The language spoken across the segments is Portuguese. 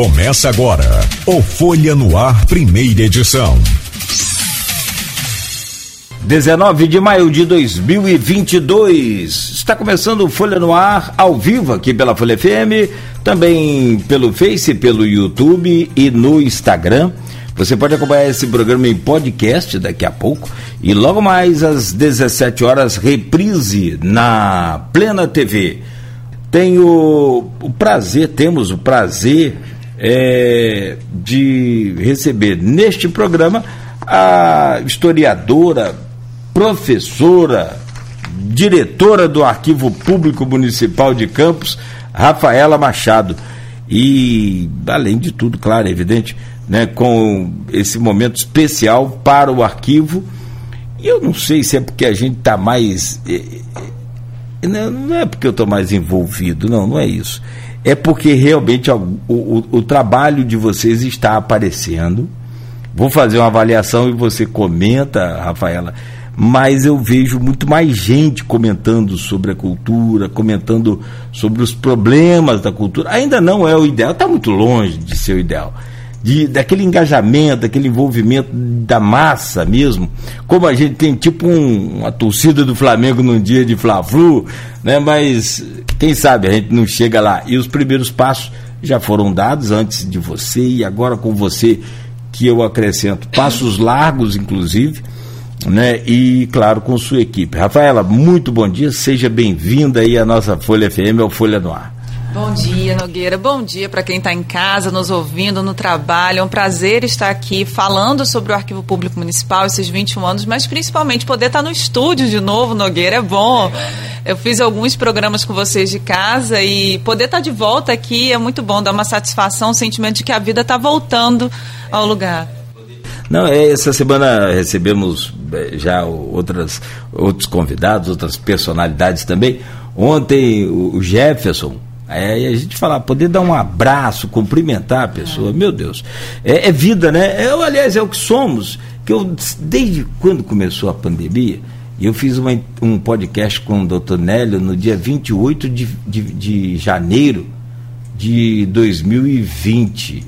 Começa agora o Folha no Ar, primeira edição. 19 de maio de 2022. Está começando o Folha no Ar, ao vivo aqui pela Folha FM, também pelo Face, pelo YouTube e no Instagram. Você pode acompanhar esse programa em podcast daqui a pouco e logo mais às 17 horas reprise na Plena TV. Tenho o prazer, temos o prazer é, de receber neste programa a historiadora, professora, diretora do Arquivo Público Municipal de Campos, Rafaela Machado. E, além de tudo, claro, é evidente, né, com esse momento especial para o arquivo. E eu não sei se é porque a gente está mais. Não é porque eu estou mais envolvido, não, não é isso é porque realmente o, o, o, trabalho de vocês está aparecendo. Vou fazer uma avaliação e você comenta, Rafaela, mas eu vejo muito mais gente comentando sobre a cultura, comentando sobre os problemas da cultura. Ainda não é o ideal, está muito longe de ser o ideal de, daquele engajamento, daquele envolvimento da massa mesmo, como a gente tem tipo um, uma torcida do Flamengo num dia de Fla-Flu, né? Mas quem sabe a gente não chega lá. E os primeiros passos já foram dados antes de você e agora com você que eu acrescento passos largos, inclusive, né? E claro com sua equipe. Rafaela, muito bom dia, seja bem-vinda aí à nossa Folha FM, ao Folha no Ar. Bom dia, Nogueira. Bom dia para quem está em casa, nos ouvindo, no trabalho. É um prazer estar aqui falando sobre o Arquivo Público Municipal, esses 21 anos, mas principalmente poder estar no estúdio de novo, Nogueira. É bom. Eu fiz alguns programas com vocês de casa e poder estar de volta aqui é muito bom, dá uma satisfação, um sentimento de que a vida está voltando ao lugar. Não, é, essa semana recebemos é, já outras, outros convidados, outras personalidades também. Ontem o Jefferson, Aí a gente fala, poder dar um abraço, cumprimentar a pessoa, é. meu Deus. É, é, vida, né? Eu, aliás, é o que somos. Que eu, desde quando começou a pandemia, eu fiz uma, um podcast com o doutor Nélio no dia 28 de, de, de janeiro de 2020.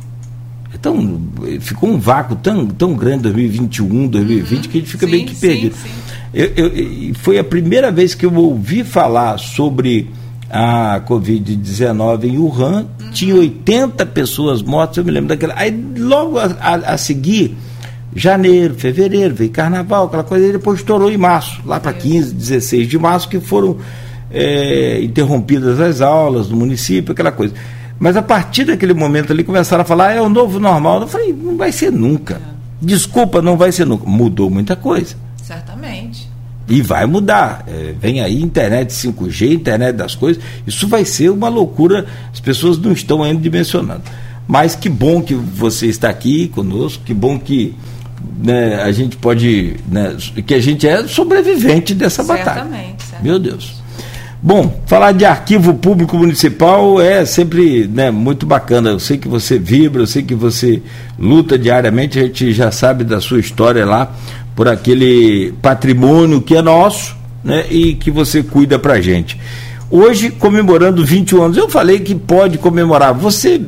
Então, ficou um vácuo tão, tão grande 2021, 2020, uhum. que a gente fica sim, meio que perdido. Sim, sim. Eu, eu, foi a primeira vez que eu ouvi falar sobre a Covid-19 em Wuhan, uhum. tinha 80 pessoas mortas, eu me lembro daquela. Aí logo a, a, a seguir, janeiro, fevereiro, veio carnaval, aquela coisa, e depois estourou em março, lá para 15, 16 de março, que foram é, interrompidas as aulas no município, aquela coisa. Mas a partir daquele momento ali começaram a falar, ah, é o novo normal. Eu falei, não vai ser nunca. Desculpa, não vai ser nunca. Mudou muita coisa. Certamente. E vai mudar. É, vem aí internet 5G, internet das coisas. Isso vai ser uma loucura. As pessoas não estão ainda dimensionando. Mas que bom que você está aqui conosco, que bom que né, a gente pode. Né, que a gente é sobrevivente dessa certamente, batalha. Certamente. Meu Deus. Bom, falar de arquivo público municipal é sempre né, muito bacana. Eu sei que você vibra, eu sei que você luta diariamente, a gente já sabe da sua história lá por aquele patrimônio que é nosso né, e que você cuida para gente. Hoje, comemorando 21 anos, eu falei que pode comemorar. Você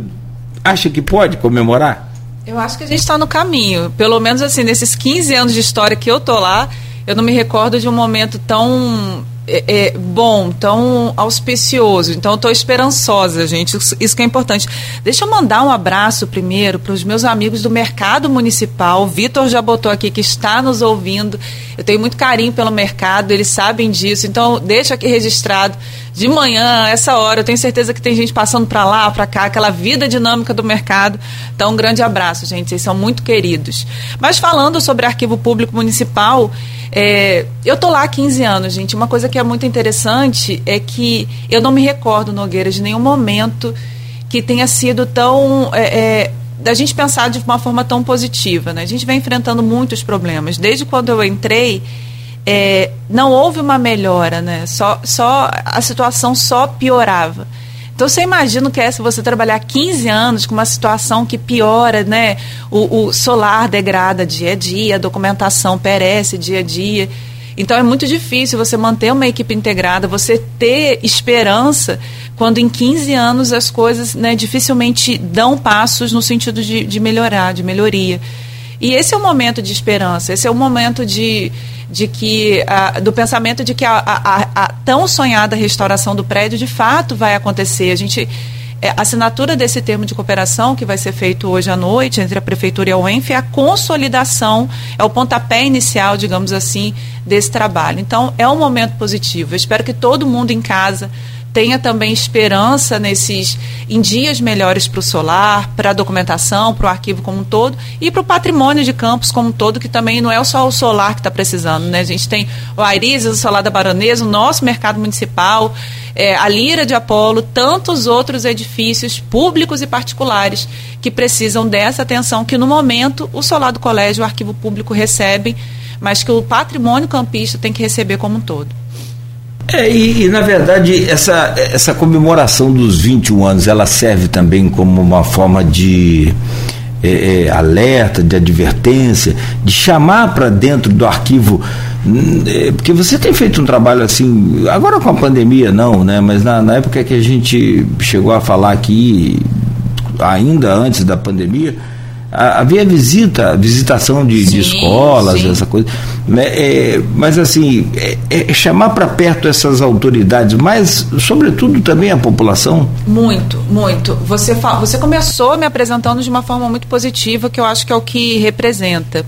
acha que pode comemorar? Eu acho que a gente está no caminho. Pelo menos assim, nesses 15 anos de história que eu tô lá, eu não me recordo de um momento tão é, é, bom, tão auspicioso. Então, estou esperançosa, gente. Isso, isso, que é importante. Deixa eu mandar um abraço primeiro para os meus amigos do Mercado Municipal. Vitor já botou aqui que está nos ouvindo. Eu tenho muito carinho pelo mercado, eles sabem disso. Então, deixa aqui registrado. De manhã, essa hora, eu tenho certeza que tem gente passando para lá, para cá, aquela vida dinâmica do mercado. Então, um grande abraço, gente. Vocês são muito queridos. Mas falando sobre arquivo público municipal, é, eu tô lá há 15 anos, gente. Uma coisa que é muito interessante é que eu não me recordo, Nogueira, de nenhum momento que tenha sido tão. É, é, da gente pensar de uma forma tão positiva. Né? A gente vem enfrentando muitos problemas. Desde quando eu entrei, é, não houve uma melhora, né? só, só, a situação só piorava. Então você imagina que é se você trabalhar 15 anos com uma situação que piora, né? O, o, solar degrada dia a dia, a documentação perece dia a dia. Então é muito difícil você manter uma equipe integrada, você ter esperança, quando em 15 anos as coisas né, dificilmente dão passos no sentido de, de melhorar, de melhoria. E esse é o momento de esperança, esse é o momento de, de que do pensamento de que a, a, a, tão sonhada restauração do prédio de fato vai acontecer. A gente é, a assinatura desse termo de cooperação que vai ser feito hoje à noite entre a prefeitura e a UENF é a consolidação, é o pontapé inicial, digamos assim, desse trabalho. Então é um momento positivo. Eu espero que todo mundo em casa tenha também esperança nesses em dias melhores para o solar, para a documentação, para o arquivo como um todo e para o patrimônio de campos como um todo, que também não é só o solar que está precisando, né? A gente tem o Aires, o solar da Baronesa, o nosso mercado municipal, é, a Lira de Apolo, tantos outros edifícios públicos e particulares que precisam dessa atenção que no momento o solar do colégio, o arquivo público recebe, mas que o patrimônio campista tem que receber como um todo. É, e, e, na verdade essa, essa comemoração dos 21 anos ela serve também como uma forma de é, é, alerta, de advertência, de chamar para dentro do arquivo, hum, é, porque você tem feito um trabalho assim, agora com a pandemia não, né? Mas na, na época que a gente chegou a falar aqui, ainda antes da pandemia, havia visita, visitação de, sim, de escolas, sim. essa coisa. Né, é, mas assim, é, é chamar para perto essas autoridades, mas sobretudo também a população. Muito, muito. Você, você começou me apresentando de uma forma muito positiva, que eu acho que é o que representa.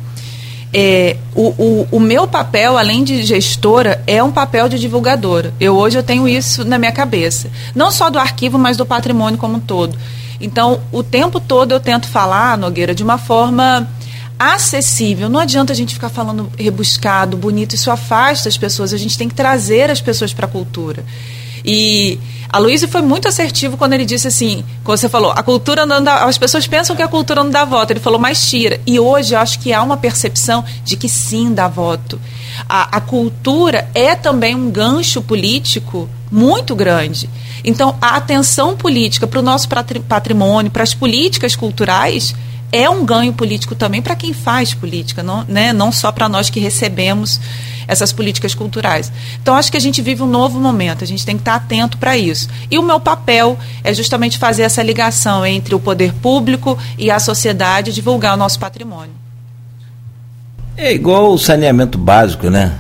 É, o, o, o, meu papel, além de gestora, é um papel de divulgadora. Eu hoje eu tenho isso na minha cabeça. Não só do arquivo, mas do patrimônio como um todo. Então, o tempo todo eu tento falar, Nogueira, de uma forma acessível. Não adianta a gente ficar falando rebuscado, bonito, isso afasta as pessoas. A gente tem que trazer as pessoas para a cultura. E a Luísa foi muito assertivo quando ele disse assim, quando você falou, a cultura não dá, as pessoas pensam que a cultura não dá voto. Ele falou, mas tira. E hoje eu acho que há uma percepção de que sim dá voto. A, a cultura é também um gancho político muito grande. Então, a atenção política para o nosso patrimônio, para as políticas culturais, é um ganho político também para quem faz política, não, né? não só para nós que recebemos essas políticas culturais. Então, acho que a gente vive um novo momento, a gente tem que estar atento para isso. E o meu papel é justamente fazer essa ligação entre o poder público e a sociedade, divulgar o nosso patrimônio. É igual o saneamento básico, né?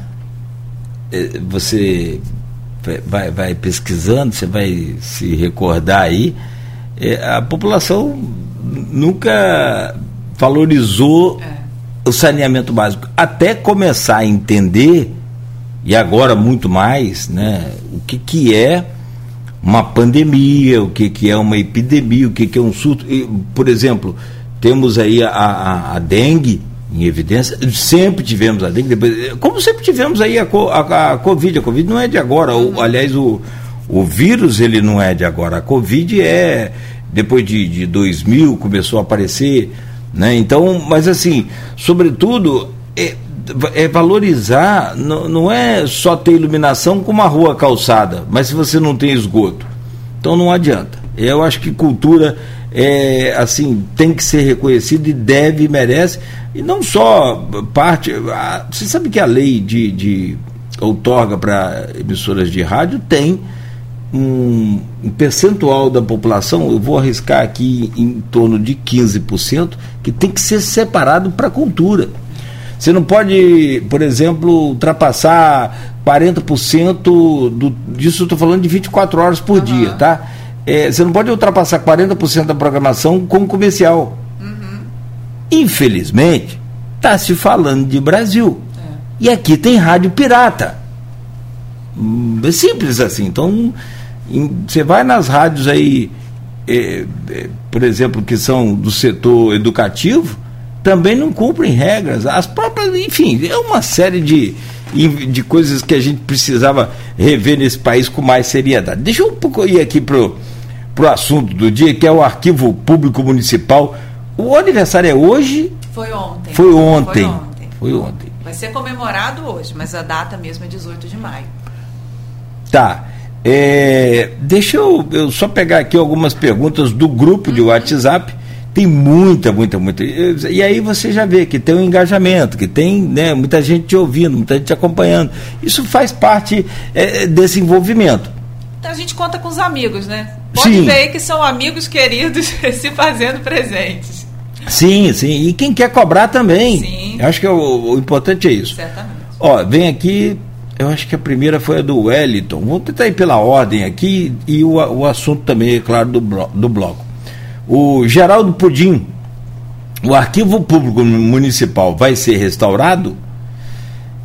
É, você vai, vai pesquisando, você vai se recordar aí, é, a população nunca valorizou é. o saneamento básico. Até começar a entender, e agora muito mais, né, o que, que é uma pandemia, o que, que é uma epidemia, o que, que é um surto. E, por exemplo, temos aí a, a, a dengue, em evidência. Sempre tivemos a dengue, depois, como sempre tivemos aí a, a, a Covid. A Covid não é de agora. O, aliás, o, o vírus ele não é de agora. A Covid é depois de, de 2000 começou a aparecer, né? Então, mas assim, sobretudo é, é valorizar. Não, não é só ter iluminação com uma rua calçada, mas se você não tem esgoto, então não adianta. Eu acho que cultura é, assim, tem que ser reconhecido e deve e merece. E não só parte. A, você sabe que a lei de, de outorga para emissoras de rádio tem um, um, percentual da população, eu vou arriscar aqui em torno de 15%, que tem que ser separado para a cultura. Você não pode, por exemplo, ultrapassar 40% do, disso, eu estou falando de 24 horas por uhum. dia, tá? É, você não pode ultrapassar 40% da programação com comercial. Uhum. Infelizmente, está se falando de Brasil. É. E aqui tem rádio pirata. Hum, é simples assim. Então, você vai nas rádios aí, é, é, por exemplo, que são do setor educativo, também não cumprem regras. As próprias, enfim, é uma série de, de coisas que a gente precisava rever nesse país com mais seriedade. Deixa eu um pouco ir aqui pro para o assunto do dia, que é o Arquivo Público Municipal. O aniversário é hoje? Foi ontem. Foi ontem. Foi ontem. Foi ontem. Vai ser comemorado hoje, mas a data mesmo é 18 de maio. Tá. É, deixa eu, eu, só pegar aqui algumas perguntas do grupo de. WhatsApp. Tem muita, muita, muita. E aí você já vê que tem um engajamento, que tem né, muita gente te ouvindo, muita gente te acompanhando. Isso faz parte é, desse envolvimento. a gente conta com os amigos, né? Pode sim. ver que são amigos queridos se fazendo presentes. Sim, sim. E quem quer cobrar também. Sim. Eu acho que é o, o importante é isso. Certamente. Ó, vem aqui eu acho que a primeira foi a do Wellington. Vamos tentar ir pela ordem aqui e o, o assunto também, é claro, do, blo do bloco. O Geraldo Pudim, o arquivo público municipal vai ser restaurado?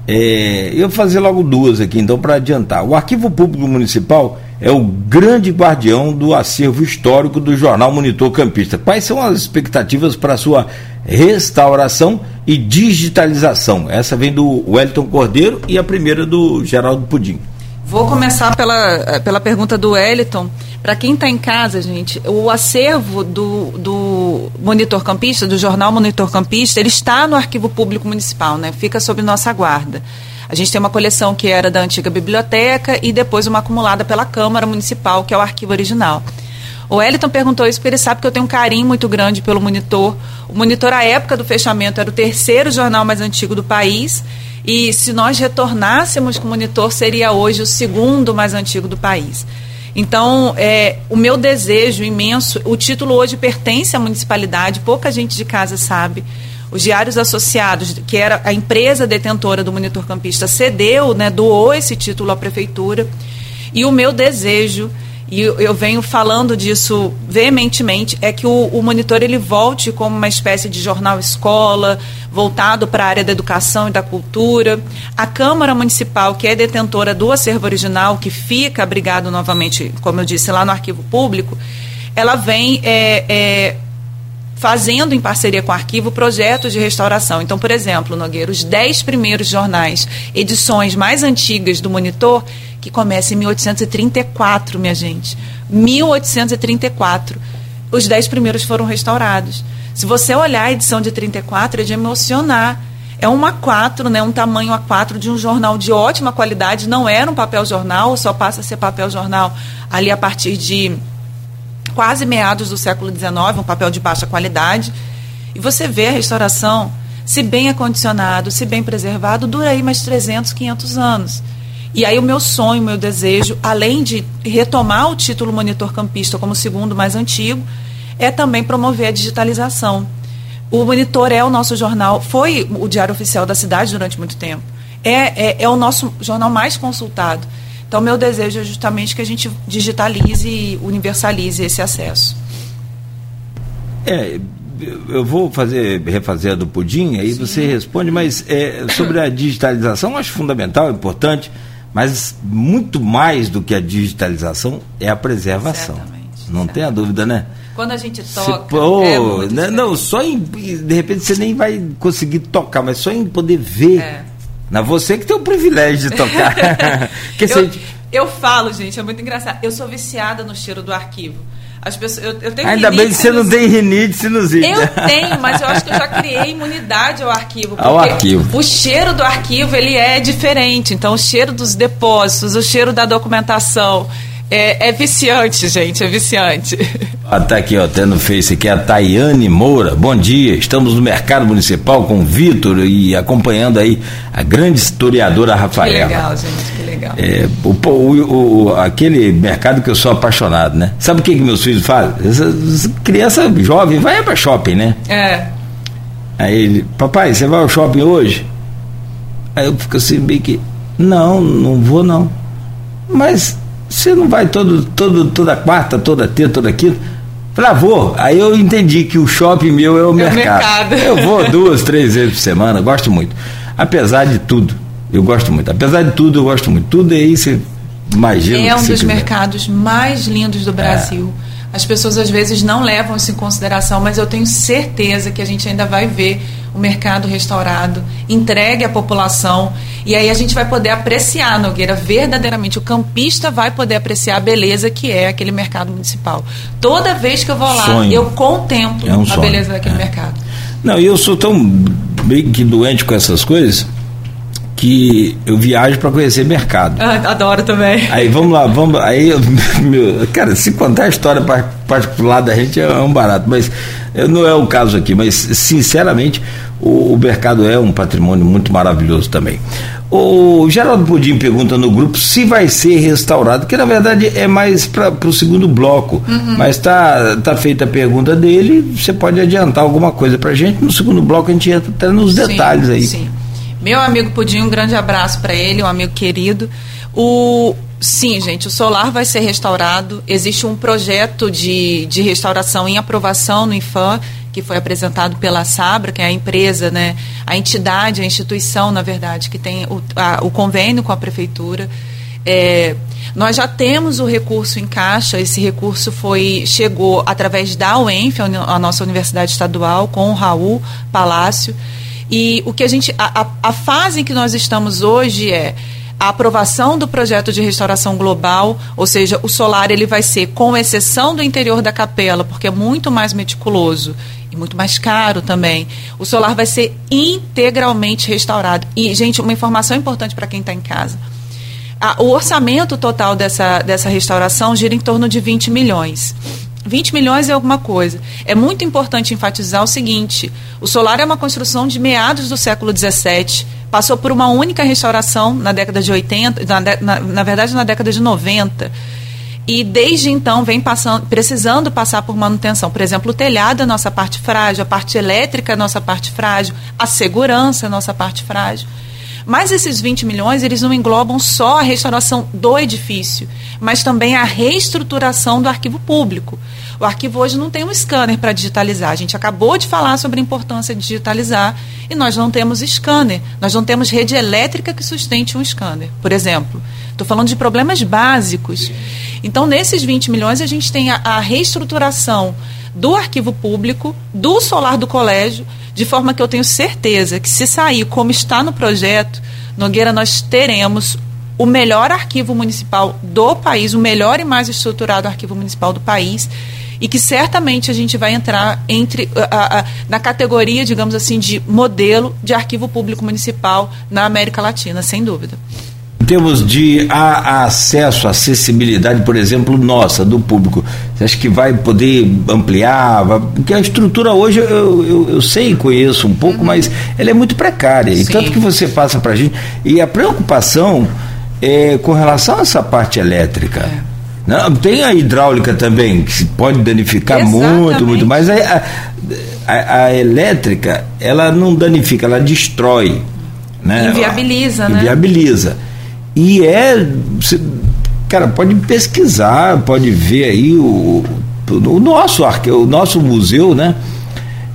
É, eu vou fazer logo duas aqui, então, para adiantar. O arquivo público municipal é o grande guardião do acervo histórico do jornal Monitor Campista. Quais são as expectativas para sua restauração e digitalização. Essa vem do Wellington Cordeiro e a primeira do Geraldo Pudim. Vou começar pela, eh, pela pergunta do Wellington. Para quem está em casa, gente, o acervo do, do Monitor Campista, do jornal Monitor Campista, ele está no Arquivo Público Municipal, né? Fica sob nossa guarda. A gente tem uma coleção que era da antiga biblioteca e depois uma acumulada pela Câmara Municipal, que é o arquivo original. O Eliton perguntou isso porque ele sabe que eu tenho um carinho muito grande pelo Monitor. O Monitor, à época do fechamento, era o terceiro jornal mais antigo do país. E se nós retornássemos com o Monitor, seria hoje o segundo mais antigo do país. Então, é, o meu desejo imenso, o título hoje pertence à municipalidade, pouca gente de casa sabe. Os diários associados, que era a empresa detentora do Monitor Campista, cedeu, né, doou esse título à prefeitura. E o meu desejo e eu venho falando disso veementemente, é que o, o, monitor ele volte como uma espécie de jornal escola, voltado para a área da educação e da cultura. A Câmara Municipal, que é detentora do acervo original, que fica abrigado novamente, como eu disse, lá no arquivo público, ela vem é, é, fazendo em parceria com o arquivo projetos de restauração. Então, por exemplo, Nogueira, os dez primeiros jornais, edições mais antigas do Monitor, que começam em 1834, minha gente. 1834. Os dez primeiros foram restaurados. Se você olhar a edição de 34, é de emocionar. É um A4, né, um tamanho A4 de um jornal de ótima qualidade. Não era um papel jornal, só passa a ser papel jornal ali a partir de quase meados do século XIX, um papel de baixa qualidade. E você vê a restauração, se bem acondicionado, se bem preservado, dura aí mais 300, 500 anos. E aí o meu sonho, o meu desejo, além de retomar o título monitor campista como o segundo mais antigo, é também promover a digitalização. O Monitor é o nosso jornal, foi o diário oficial da cidade durante muito tempo. É, é, é o nosso jornal mais consultado. Então, meu desejo é justamente que a gente digitalize e universalize esse acesso. É, eu vou fazer refazer a do pudim, aí Sim. você responde, mas é, sobre a digitalização, acho fundamental, importante, mas muito mais do que a digitalização é a preservação. Certamente, não tem a dúvida, né? Quando a gente toca. É né, não, só em. De repente você nem vai conseguir tocar, mas só em poder ver. É na você que tem o privilégio de tocar. eu, gente... eu falo, gente, é muito engraçado. Eu sou viciada no cheiro do arquivo. As pessoas, eu, eu tenho Ainda bem que você não tem rinite sinusite. Eu tenho, mas eu acho que eu já criei imunidade ao arquivo. Ao arquivo. O cheiro do arquivo ele é diferente. Então, o cheiro dos depósitos, o cheiro da documentação, é, é, viciante, gente, é viciante. Ah, tá aqui, ó, tendo Face aqui a Tayane Moura. Bom dia, estamos no Mercado Municipal com o Vitor e acompanhando aí a grande historiadora Rafaela. Que legal, gente, que legal. É, o, o, o, aquele mercado que eu sou apaixonado, né? Sabe o que, que meus filhos fazem? Essa, essa criança jovem vai para shopping, né? É. Aí ele, papai, você vai ao shopping hoje? Aí eu fico assim, bem que, não, não vou não. Mas você não vai todo, todo, toda quarta, toda terça, toda quinta? Falei, ah, vou. Aí eu entendi que o shopping meu é o, é mercado. mercado. Eu vou duas, três vezes por semana, gosto muito. Apesar de tudo, eu gosto muito. Apesar de tudo, eu gosto muito. Tudo aí você imagina. É um dos mercados mais lindos do Brasil. É. As pessoas às vezes não levam isso em consideração, mas eu tenho certeza que a gente ainda vai ver o mercado restaurado, entregue à população. E aí a gente vai poder apreciar, Nogueira, verdadeiramente. O campista vai poder apreciar a beleza que é aquele mercado municipal. Toda vez que eu vou lá, sonho. eu contemplo é um a beleza daquele é. mercado. Não, e eu sou tão bem que doente com essas coisas que eu viajo para conhecer mercado. Ah, adoro também. Aí vamos lá, vamos. Aí, meu, cara, se contar a história particular da gente é um barato, mas não é o caso aqui. Mas sinceramente, o, o mercado é um patrimônio muito maravilhoso também. O Geraldo Pudim pergunta no grupo se vai ser restaurado, que na verdade é mais para o segundo bloco. Uhum. Mas tá, tá feita a pergunta dele, você pode adiantar alguma coisa para gente. No segundo bloco a gente entra até nos detalhes sim, aí. Sim. Meu amigo Pudim, um grande abraço para ele, um amigo querido. O, sim, gente, o solar vai ser restaurado. Existe um projeto de, de restauração em aprovação no IFAM, que foi apresentado pela Sabra, que é a empresa, né, a entidade, a instituição, na verdade, que tem o, a, o convênio com a prefeitura. É, nós já temos o recurso em caixa, esse recurso foi chegou através da UENF, a nossa universidade estadual, com o Raul Palácio. E o que a gente. A, a, a fase em que nós estamos hoje é a aprovação do projeto de restauração global, ou seja, o solar ele vai ser, com exceção do interior da capela, porque é muito mais meticuloso e muito mais caro também. O solar vai ser integralmente restaurado. E, gente, uma informação importante para quem está em casa. o orçamento total dessa, dessa restauração gira em torno de 20 milhões. 20 milhões é alguma coisa. É muito importante enfatizar o seguinte: o solar é uma construção de meados do século XVII, passou por uma única restauração na década de 80, na, na, na verdade na década de 90. E desde então vem passando, precisando passar por manutenção. Por exemplo, o telhado é a nossa parte frágil, a parte elétrica é a nossa parte frágil, a segurança é a nossa parte frágil. Mas esses 20 milhões, eles não englobam só a restauração do edifício, mas também a reestruturação do arquivo público. O arquivo hoje não tem um scanner para digitalizar. A gente acabou de falar sobre a importância de digitalizar e nós não temos scanner. Nós não temos rede elétrica que sustente um scanner, por exemplo. Estou falando de problemas básicos. Então, nesses 20 milhões, a gente tem a, a reestruturação do arquivo público, do solar do colégio, de forma que eu tenho certeza que se sair como está no projeto, Nogueira, nós teremos o melhor arquivo municipal do país, o melhor e mais estruturado arquivo municipal do país, e que certamente a gente vai entrar entre a, a, na categoria, digamos assim, de modelo de arquivo público municipal na América Latina, sem dúvida. Em termos de a, acesso, acessibilidade, por exemplo, nossa, do público, você acha que vai poder ampliar? Vai, porque a estrutura hoje eu, eu, eu sei, conheço um pouco, uhum. mas ela é muito precária. Sim. E tanto que você passa para a gente. E a preocupação é com relação a essa parte elétrica. É. Não, tem a hidráulica também, que pode danificar Exatamente. muito, muito, mas a, a, a, elétrica, ela não danifica, ela destrói. Né? Inviabiliza, né? Inviabiliza. E é. Cara, pode pesquisar, pode ver aí o, o nosso o nosso museu, né?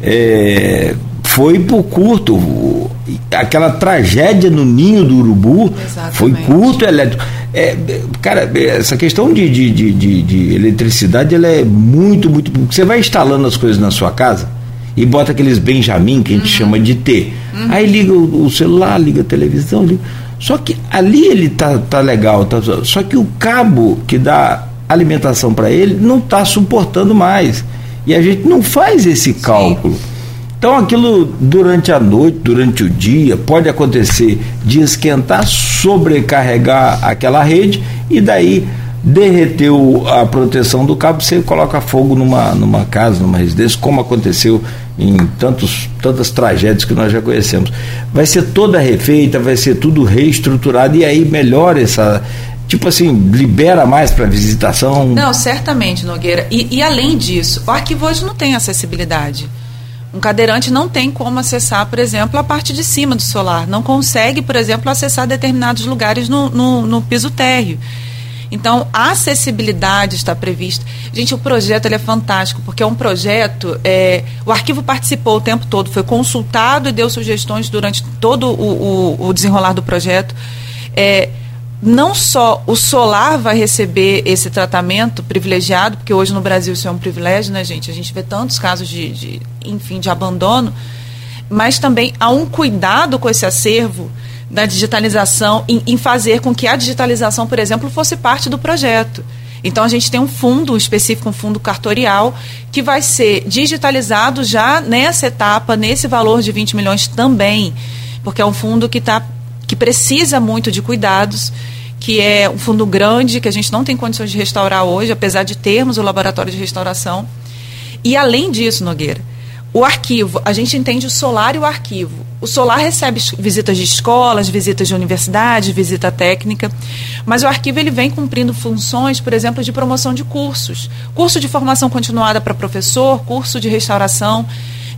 É, foi por curto. Aquela tragédia no ninho do urubu Exatamente. foi curto elétrico. É, cara, essa questão de, de, de, de, eletricidade ela é muito, muito. Você vai instalando as coisas na sua casa e bota aqueles Benjamin que a gente uhum. chama de T. Uhum. Aí liga o, o, celular, liga a televisão, liga. Só que ali ele tá, tá legal, tá, só que o cabo que dá alimentação para ele não está suportando mais. E a gente não faz esse cálculo. Sim. Então aquilo durante a noite, durante o dia, pode acontecer de esquentar, sobrecarregar aquela rede e daí derreteu a proteção do cabo, você coloca fogo numa, numa casa, numa residência, como aconteceu em tantos, tantas tragédias que nós já conhecemos. Vai ser toda refeita, vai ser tudo reestruturado e aí melhora essa. Tipo assim, libera mais para visitação? Não, certamente, Nogueira. E, e além disso, o arquivo hoje não tem acessibilidade. Um cadeirante não tem como acessar, por exemplo, a parte de cima do solar. Não consegue, por exemplo, acessar determinados lugares no, no, no piso térreo. Então, a acessibilidade está prevista. Gente, o projeto ele é fantástico, porque é um projeto. É, o arquivo participou o tempo todo, foi consultado e deu sugestões durante todo o, o, o desenrolar do projeto. É, não só o solar vai receber esse tratamento privilegiado, porque hoje no Brasil isso é um privilégio, né, gente? A gente vê tantos casos de, de enfim, de abandono, mas também há um cuidado com esse acervo da digitalização, em, em fazer com que a digitalização, por exemplo, fosse parte do projeto. Então a gente tem um fundo específico, um fundo cartorial, que vai ser digitalizado já nessa etapa, nesse valor de 20 milhões também, porque é um fundo que está que precisa muito de cuidados, que é um fundo grande, que a gente não tem condições de restaurar hoje, apesar de termos o laboratório de restauração. E além disso, Nogueira, o arquivo, a gente entende o solar e o arquivo. O solar recebe visitas de escolas, visitas de universidades, visita técnica, mas o arquivo ele vem cumprindo funções, por exemplo, de promoção de cursos, curso de formação continuada para professor, curso de restauração.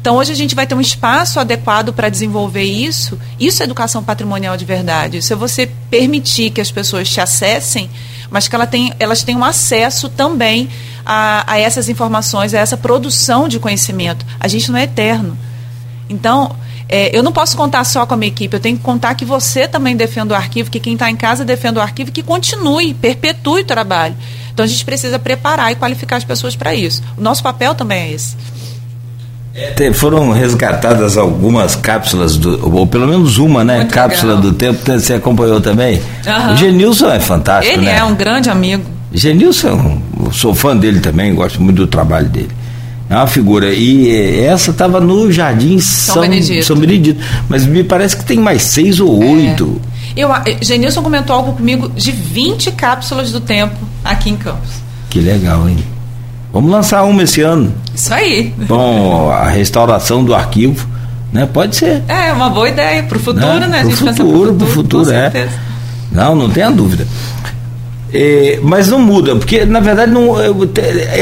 Então, hoje a gente vai ter um espaço adequado para desenvolver isso. Isso é educação patrimonial de verdade. Isso é você permitir que as pessoas te acessem, mas que ela tem, elas tenham acesso também a, a essas informações, a essa produção de conhecimento. A gente não é eterno. Então, é, eu não posso contar só com a minha equipe, eu tenho que contar que você também defenda o arquivo, que quem está em casa defenda o arquivo, que continue, perpetue o trabalho. Então a gente precisa preparar e qualificar as pessoas para isso. O nosso papel também é esse. É, foram resgatadas algumas cápsulas, do, ou pelo menos uma, né? Muito Cápsula legal. do tempo, você acompanhou também. Uhum. O Genilson é fantástico, Ele né? é um grande amigo. Genilson, sou fã dele também, gosto muito do trabalho dele. É uma figura. E essa estava no Jardim São, São, Benedito. São Benedito. Mas me parece que tem mais seis ou é. oito. É. Eu, Genilson comentou algo comigo de 20 cápsulas do tempo aqui em Campos. Que legal, hein? Vamos lançar uma esse ano. Isso aí. Bom, a restauração do arquivo, né? Pode ser. É, uma boa ideia para o futuro, né? né? Para o futuro, para o futuro, é. Não, não tenha dúvida. É, mas não muda, porque na verdade não,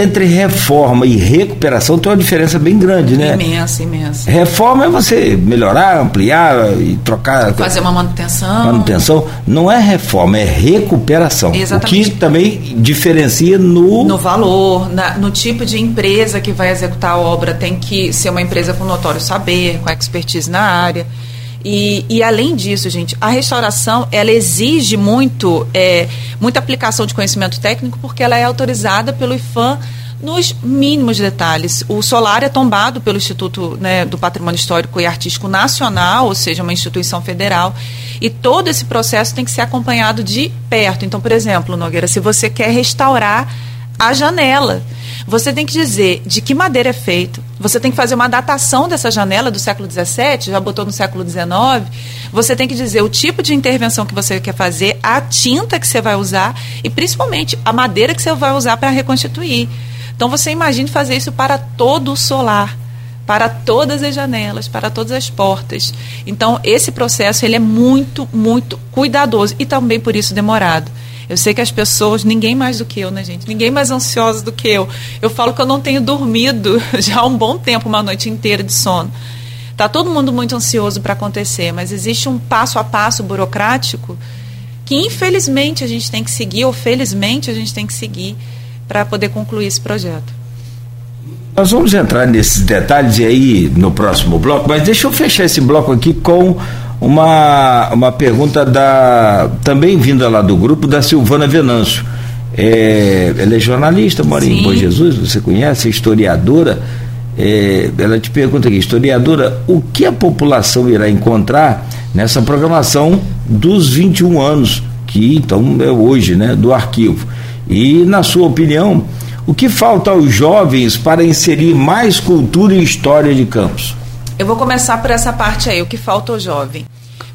entre reforma e recuperação tem uma diferença bem grande, né? Imensa, imensa. Reforma é você melhorar, ampliar e trocar. Fazer uma manutenção. Manutenção. Não é reforma, é recuperação. Exatamente. O que também diferencia no. No valor, na, no tipo de empresa que vai executar a obra. Tem que ser uma empresa com notório saber, com expertise na área. E, e, além disso, gente, a restauração ela exige muito, é, muita aplicação de conhecimento técnico porque ela é autorizada pelo IFAM nos mínimos detalhes. O solar é tombado pelo Instituto né, do Patrimônio Histórico e Artístico Nacional, ou seja, uma instituição federal, e todo esse processo tem que ser acompanhado de perto. Então, por exemplo, Nogueira, se você quer restaurar a janela. Você tem que dizer de que madeira é feito. Você tem que fazer uma datação dessa janela do século XVII, já botou no século XIX. Você tem que dizer o tipo de intervenção que você quer fazer, a tinta que você vai usar e principalmente a madeira que você vai usar para reconstituir. Então você imagine fazer isso para todo o solar, para todas as janelas, para todas as portas. Então esse processo ele é muito, muito cuidadoso e também por isso demorado. Eu sei que as pessoas, ninguém mais do que eu, né, gente? Ninguém mais ansiosa do que eu. Eu falo que eu não tenho dormido já há um bom tempo, uma noite inteira de sono. Tá todo mundo muito ansioso para acontecer, mas existe um passo a passo burocrático que infelizmente a gente tem que seguir, ou felizmente a gente tem que seguir para poder concluir esse projeto. Nós vamos entrar nesses detalhes aí no próximo bloco, mas deixa eu fechar esse bloco aqui com uma, uma pergunta da também vinda lá do grupo da Silvana Venâncio. É, ela é jornalista, mora Sim. em Bom Jesus, você conhece, historiadora. É, ela te pergunta aqui, historiadora, o que a população irá encontrar nessa programação dos 21 anos, que então é hoje, né, do arquivo? E, na sua opinião, o que falta aos jovens para inserir mais cultura e história de Campos? Eu vou começar por essa parte aí, o que falta ao jovem,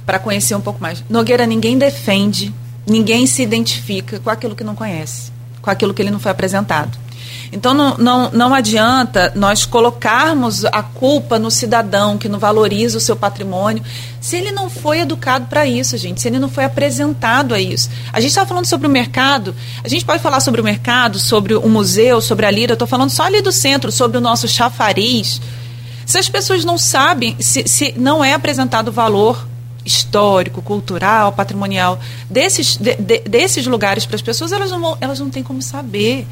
para conhecer um pouco mais. Nogueira, ninguém defende, ninguém se identifica com aquilo que não conhece, com aquilo que ele não foi apresentado. Então não, não, não adianta nós colocarmos a culpa no cidadão que não valoriza o seu patrimônio, se ele não foi educado para isso, gente, se ele não foi apresentado a isso. A gente está falando sobre o mercado, a gente pode falar sobre o mercado, sobre o museu, sobre a lira, eu estou falando só ali do centro, sobre o nosso chafariz se as pessoas não sabem, se, se não é apresentado valor histórico, cultural, patrimonial desses, de, de, desses lugares para as pessoas, elas não, elas não têm como saber.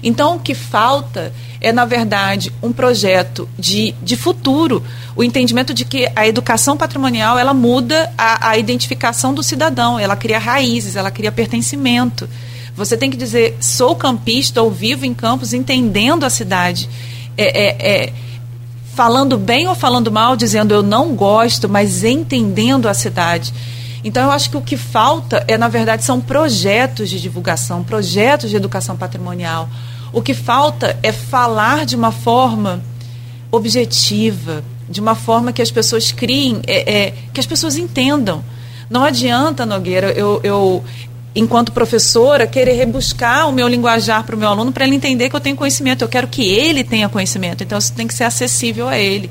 Então, o que falta é, na verdade, um projeto de, de futuro, o entendimento de que a educação patrimonial ela muda a, a identificação do cidadão, ela cria raízes, ela cria pertencimento. Você tem que dizer, sou campista ou vivo em campos, entendendo a cidade. É, é, é, falando bem ou falando mal, dizendo eu não gosto, mas entendendo a cidade. Então eu acho que o que falta é, na verdade, são projetos de divulgação, projetos de educação patrimonial. O que falta é falar de uma forma objetiva, de uma forma que as pessoas criem, é, é, que as pessoas entendam. Não adianta, Nogueira, eu, eu enquanto professora, querer rebuscar o meu linguajar para o meu aluno para ele entender que eu tenho conhecimento. Eu quero que ele tenha conhecimento. Então, isso tem que ser acessível a ele.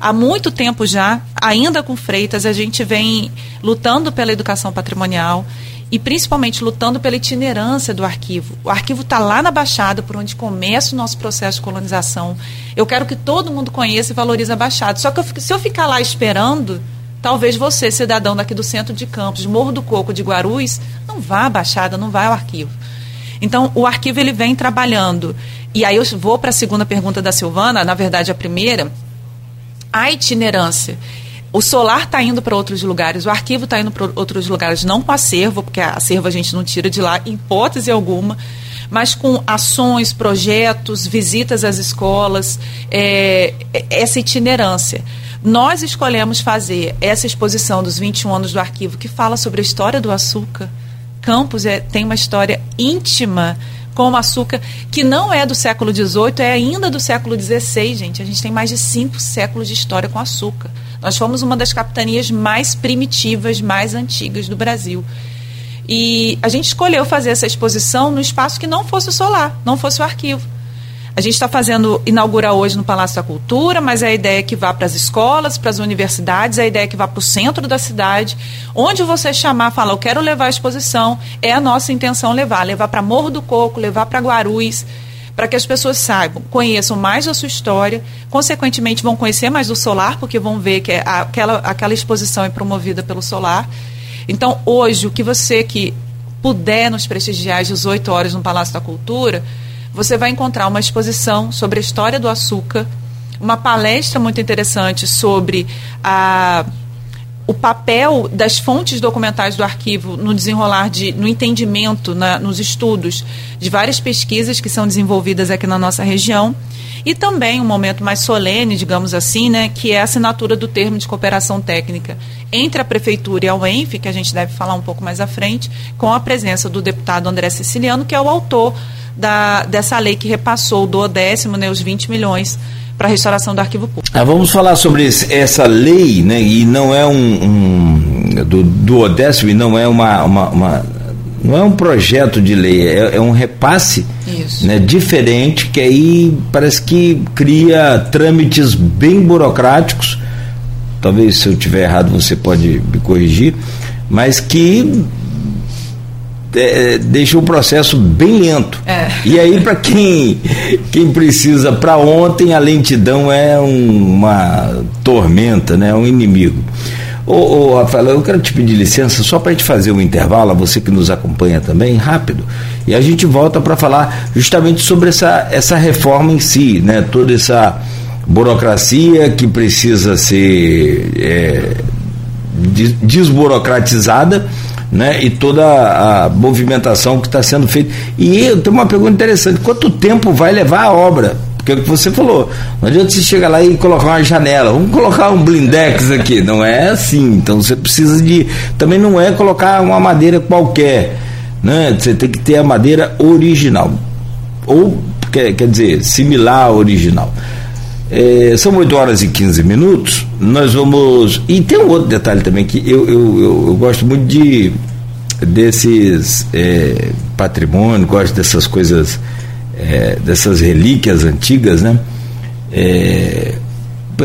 Há muito tempo já, ainda com Freitas, a gente vem lutando pela educação patrimonial e principalmente lutando pela itinerância do arquivo. O arquivo está lá na Baixada, por onde começa o nosso processo de colonização. Eu quero que todo mundo conheça e valorize a Baixada. Só que eu, se eu ficar lá esperando, talvez você, cidadão daqui do centro de Campos, Morro do Coco, de Guarulhos, não vá à Baixada, não vá ao arquivo. Então, o arquivo ele vem trabalhando. E aí eu vou para a segunda pergunta da Silvana, na verdade a primeira, a itinerância. O solar está indo para outros lugares, o arquivo está indo para outros lugares, não com acervo, porque acervo a gente não tira de lá, hipótese alguma, mas com ações, projetos, visitas às escolas, é, essa itinerância. Nós escolhemos fazer essa exposição dos 21 anos do arquivo, que fala sobre a história do açúcar. Campos é, tem uma história íntima com o açúcar, que não é do século XVIII, é ainda do século XVI, gente. A gente tem mais de cinco séculos de história com açúcar. Nós fomos uma das capitanias mais primitivas, mais antigas do Brasil. E a gente escolheu fazer essa exposição no espaço que não fosse o solar, não fosse o arquivo. A gente está fazendo, inaugura hoje no Palácio da Cultura, mas a ideia é que vá para as escolas, para as universidades, a ideia é que vá para o centro da cidade. Onde você chamar, fala, eu quero levar a exposição, é a nossa intenção levar. Levar para Morro do Coco, levar para Guarulhos, para que as pessoas saibam, conheçam mais da sua história, consequentemente vão conhecer mais do Solar, porque vão ver que é aquela, aquela exposição é promovida pelo Solar. Então, hoje, o que você que puder nos prestigiar às 18 horas no Palácio da Cultura, você vai encontrar uma exposição sobre a história do açúcar, uma palestra muito interessante sobre a o papel das fontes documentais do arquivo no desenrolar de, no entendimento, na, nos estudos de várias pesquisas que são desenvolvidas aqui na nossa região. E também um momento mais solene, digamos assim, né, que é a assinatura do termo de cooperação técnica entre a prefeitura e a UENF, que a gente deve falar um pouco mais à frente, com a presença do deputado André Siciliano, que é o autor da, dessa lei que repassou do décimo, né, os 20 milhões para a restauração do arquivo público. Ah, vamos falar sobre esse, essa lei, né, e não é um, um do, do décimo, e não é uma, uma, uma, não é um projeto de lei, é, é um repasse né, diferente, que aí parece que cria trâmites bem burocráticos, talvez se eu tiver errado você pode me corrigir, mas que é, é, deixa o processo bem lento. É. E aí, para quem, quem precisa para ontem, a lentidão é um, uma tormenta, né? um inimigo. Ô, ô, Rafael, eu quero te pedir licença só para a gente fazer um intervalo, você que nos acompanha também, rápido, e a gente volta para falar justamente sobre essa, essa reforma em si, né? toda essa burocracia que precisa ser é, desburocratizada né? E toda a movimentação que está sendo feita. E eu tenho uma pergunta interessante: quanto tempo vai levar a obra? Porque é o que você falou, não adianta você chegar lá e colocar uma janela, vamos colocar um blindex aqui, não é assim. Então você precisa de. Também não é colocar uma madeira qualquer, né? Você tem que ter a madeira original. Ou, quer, quer dizer, similar à original. É, são 8 horas e 15 minutos. Nós vamos. E tem um outro detalhe também que eu, eu, eu, eu gosto muito de desses é, patrimônio, gosto dessas coisas, é, dessas relíquias antigas, né? É,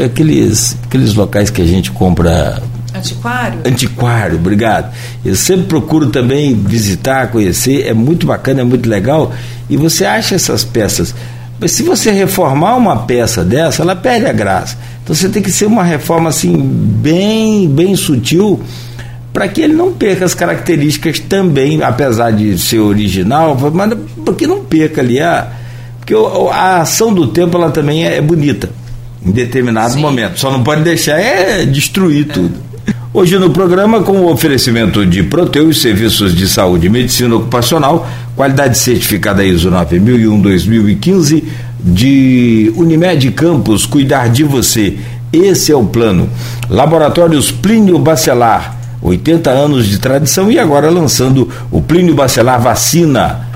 aqueles, aqueles locais que a gente compra. Antiquário? Antiquário, obrigado. Eu sempre procuro também visitar, conhecer, é muito bacana, é muito legal. E você acha essas peças mas se você reformar uma peça dessa, ela perde a graça. Então você tem que ser uma reforma assim bem, bem sutil para que ele não perca as características também, apesar de ser original, mas porque não perca ali a porque a ação do tempo ela também é bonita em determinado Sim. momento. Só não pode deixar é destruir é. tudo. Hoje no programa, com o oferecimento de Proteus, serviços de saúde e medicina ocupacional, qualidade certificada ISO 9001-2015, de Unimed Campos, cuidar de você. Esse é o plano. Laboratórios Plínio Bacelar, 80 anos de tradição e agora lançando o Plínio Bacelar Vacina.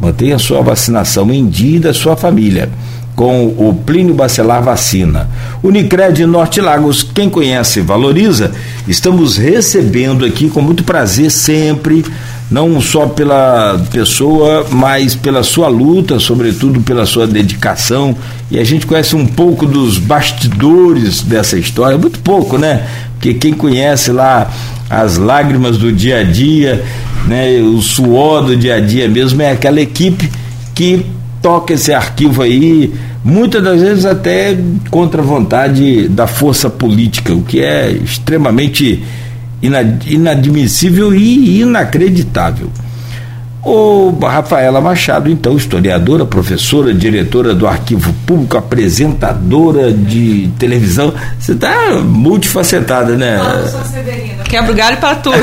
Mantenha sua vacinação em dia da sua família. com o Plínio Bacelar Vacina. Unicred Norte Lagos, quem conhece, valoriza. Estamos recebendo aqui com muito prazer sempre, não só pela pessoa, mas pela sua luta, sobretudo pela sua dedicação. E a gente conhece um pouco dos bastidores dessa história, muito pouco, né? Porque quem conhece lá as lágrimas do dia a dia, né, o suor do dia a dia mesmo, é aquela equipe que toca esse arquivo aí, muitas das vezes até contra a vontade da força política, o que é extremamente inadmissível e inacreditável. O Rafaela Machado, então, historiadora, professora, diretora do Arquivo Público, apresentadora de televisão. Você está multifacetada, né? Quebra o galho para tudo.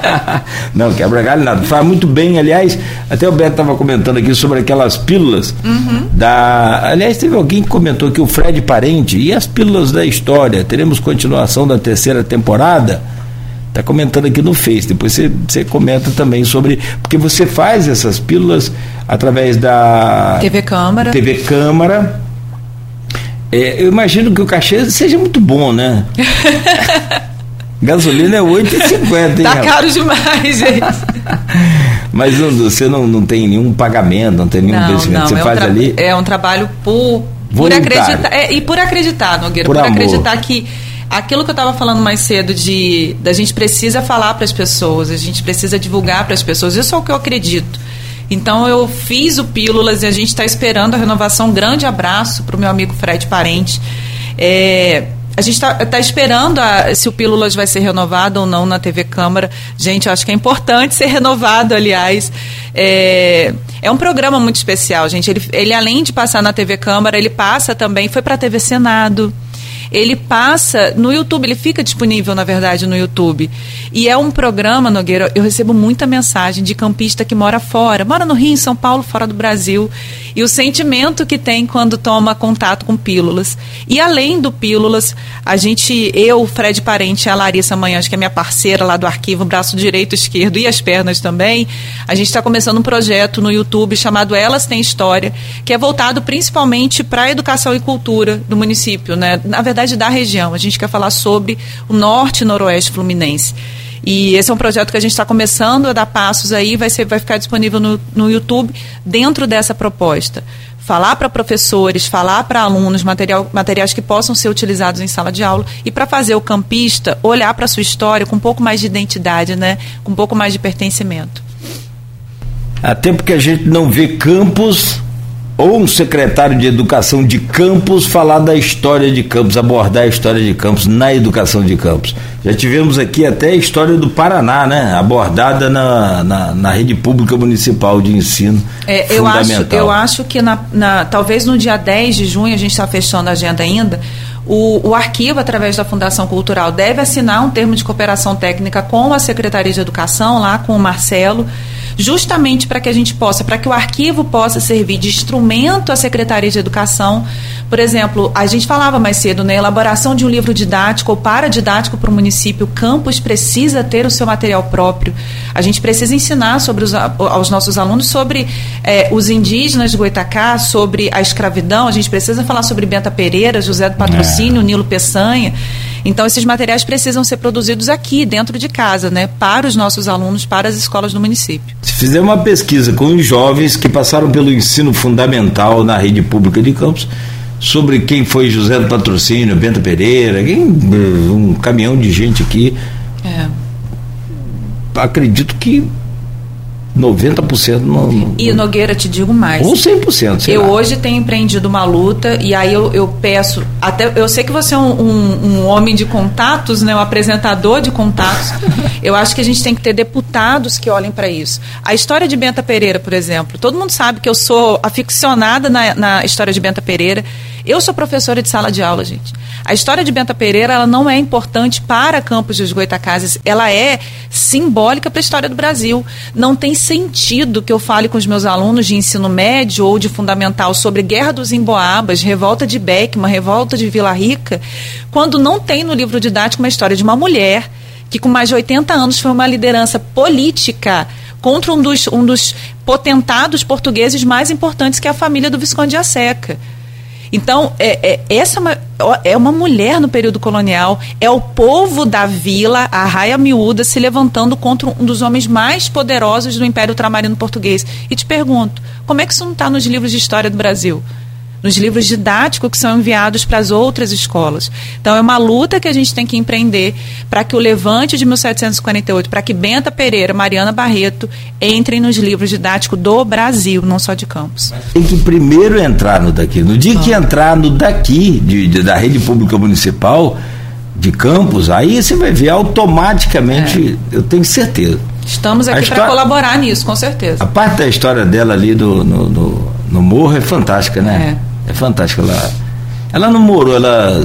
Não, quebra galho nada. Faz muito bem, aliás, até o Beto estava comentando aqui sobre aquelas pílulas uhum. da. Aliás, teve alguém que comentou que o Fred Parente e as pílulas da história. Teremos continuação da terceira temporada Está comentando aqui no Face, depois você, você comenta também sobre. Porque você faz essas pílulas através da. TV Câmara. TV Câmara. É, eu imagino que o cachê seja muito bom, né? Gasolina é 8,50, Tá caro demais, gente. Mas não, você não, não tem nenhum pagamento, não tem nenhum não, investimento. Não, você é faz um ali. É um trabalho por, por acreditar. É, e por acreditar, Nogueira, por, por acreditar que aquilo que eu estava falando mais cedo de da gente precisa falar para as pessoas, a gente precisa divulgar para as pessoas. Isso é o que eu acredito. Então eu fiz o Pílulas e a gente está esperando a renovação. Um grande abraço para o meu amigo Fred Parente. É, a gente está tá esperando a, se o Pílulas vai ser renovado ou não na TV Câmara. Gente, eu acho que é importante ser renovado, aliás. É, é um programa muito especial, gente. Ele, ele, além de passar na TV Câmara, ele passa também, foi para a TV Senado ele passa no YouTube, ele fica disponível, na verdade, no YouTube. E é um programa, Nogueira, eu recebo muita mensagem de campista que mora fora, mora no Rio, em São Paulo, fora do Brasil, e o sentimento que tem quando toma contato com pílulas. E além do pílulas, a gente, eu, Fred Parente e a Larissa Manhãs, que é minha parceira lá do arquivo, braço direito, esquerdo e as pernas também, a gente está começando um projeto no YouTube chamado Elas Têm História, que é voltado principalmente para a educação e cultura do município, né? Na verdade, verdade, da região. A gente quer falar sobre o norte e noroeste fluminense. E esse é um projeto que a gente está começando a dar passos aí, vai, ser, vai ficar disponível no, no YouTube dentro dessa proposta. Falar para professores, falar para alunos material, materiais que possam ser utilizados em sala de aula e para fazer o campista olhar para a sua história com um pouco mais de identidade, né? com um pouco mais de pertencimento. Há tempo que a gente não vê campos ou um secretário de educação de Campos falar da história de Campos, abordar a história de Campos na educação de Campos. Já tivemos aqui até a história do Paraná, né? Abordada na, na, na rede pública municipal de ensino. É, eu, acho, eu acho que na, na, talvez no dia 10 de junho, a gente está fechando a agenda ainda, o, o, arquivo, através da Fundação Cultural, deve assinar um termo de cooperação técnica com a Secretaria de Educação, lá com o Marcelo, justamente para que a gente possa, para que o arquivo possa servir de instrumento à Secretaria de Educação. Por exemplo, a gente falava mais cedo, né, elaboração de um livro didático ou paradidático para o município, o campus precisa ter o seu material próprio. A gente precisa ensinar sobre os, aos nossos alunos sobre é, os indígenas de Goitacá, sobre a escravidão, a gente precisa falar sobre Benta Pereira, José do Patrocínio, é. Nilo Peçanha. Então, esses materiais precisam ser produzidos aqui, dentro de casa, né, para os nossos alunos, para as escolas do município. Se fizer uma pesquisa com os jovens que passaram pelo ensino fundamental na rede pública de Campos, sobre quem foi José do Patrocínio, Bento Pereira, quem, um caminhão de gente aqui. É. Acredito que 90% não, não. E Nogueira, te digo mais. Ou 100%. eu lá. hoje tenho empreendido uma luta e aí eu, eu peço. até Eu sei que você é um, um, um homem de contatos, né, um apresentador de contatos. eu acho que a gente tem que ter deputados que olhem para isso. A história de Benta Pereira, por exemplo. Todo mundo sabe que eu sou aficionada na, na história de Benta Pereira. Eu sou professora de sala de aula, gente. A história de Benta Pereira ela não é importante para Campos dos Goitacazes, ela é simbólica para a história do Brasil. Não tem sentido que eu fale com os meus alunos de ensino médio ou de fundamental sobre Guerra dos Emboabas, Revolta de Beckman, Revolta de Vila Rica, quando não tem no livro didático uma história de uma mulher que com mais de 80 anos foi uma liderança política contra um dos, um dos potentados portugueses mais importantes que é a família do Visconde de Seca. Então, é, é, essa é uma, é uma mulher no período colonial, é o povo da vila, a raia miúda, se levantando contra um dos homens mais poderosos do Império Ultramarino Português. E te pergunto, como é que isso não está nos livros de história do Brasil? Nos livros didáticos que são enviados para as outras escolas. Então é uma luta que a gente tem que empreender para que o levante de 1748, para que Benta Pereira, Mariana Barreto entrem nos livros didáticos do Brasil, não só de Campos. Tem que primeiro entrar no daqui. No dia que entrar no daqui, de, de, da rede pública municipal de Campos, aí você vai ver automaticamente, é. eu tenho certeza. Estamos aqui para colaborar nisso, com certeza. A parte da história dela ali do, no, no, no morro é fantástica, né? É. É fantástica. Ela, ela não morou, ela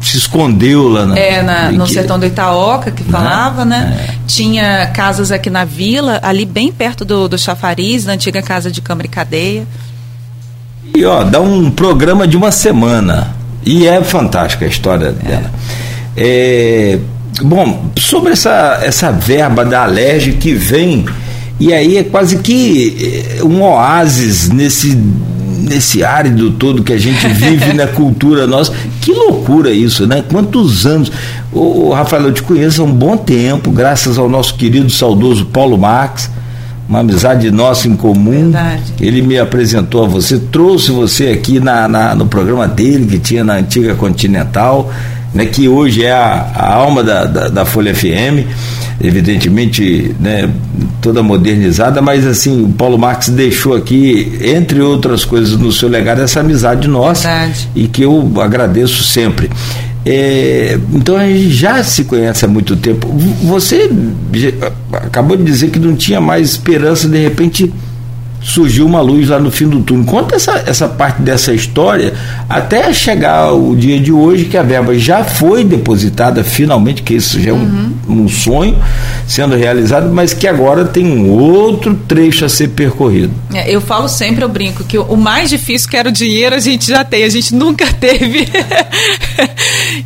se escondeu lá na, é, na, no que... sertão do Itaoca, que falava, né? É. Tinha casas aqui na vila, ali bem perto do, do chafariz, da antiga casa de Câmara e Cadeia. E ó, dá um programa de uma semana. E é fantástica a história é. dela. É, bom, sobre essa, essa verba da Alerj que vem, e aí é quase que é, um oásis nesse nesse árido todo que a gente vive na cultura nossa. Que loucura isso, né? Quantos anos. O, Rafael, eu te conheço há um bom tempo, graças ao nosso querido saudoso Paulo Marx, uma amizade nossa em comum. Verdade. Ele me apresentou a você, trouxe você aqui na, na no programa dele, que tinha na antiga Continental né, que hoje é a, a alma da, da, da, Folha FM, evidentemente né, toda modernizada, mas assim, o Paulo Marx deixou aqui, entre outras coisas, no seu legado, essa amizade nossa Verdade. e que eu agradeço sempre. É, então a gente já se conhece há muito tempo. Você acabou de dizer que não tinha mais esperança, de repente surgiu uma luz lá no fim do túnel. Conta essa, essa parte dessa história até chegar o dia de hoje que a verba já foi depositada finalmente, que isso já é um, uhum. um sonho sendo realizado, mas que agora tem um outro trecho a ser percorrido. É, eu falo sempre, eu brinco, que o mais difícil que era o dinheiro a gente já tem, a gente nunca teve.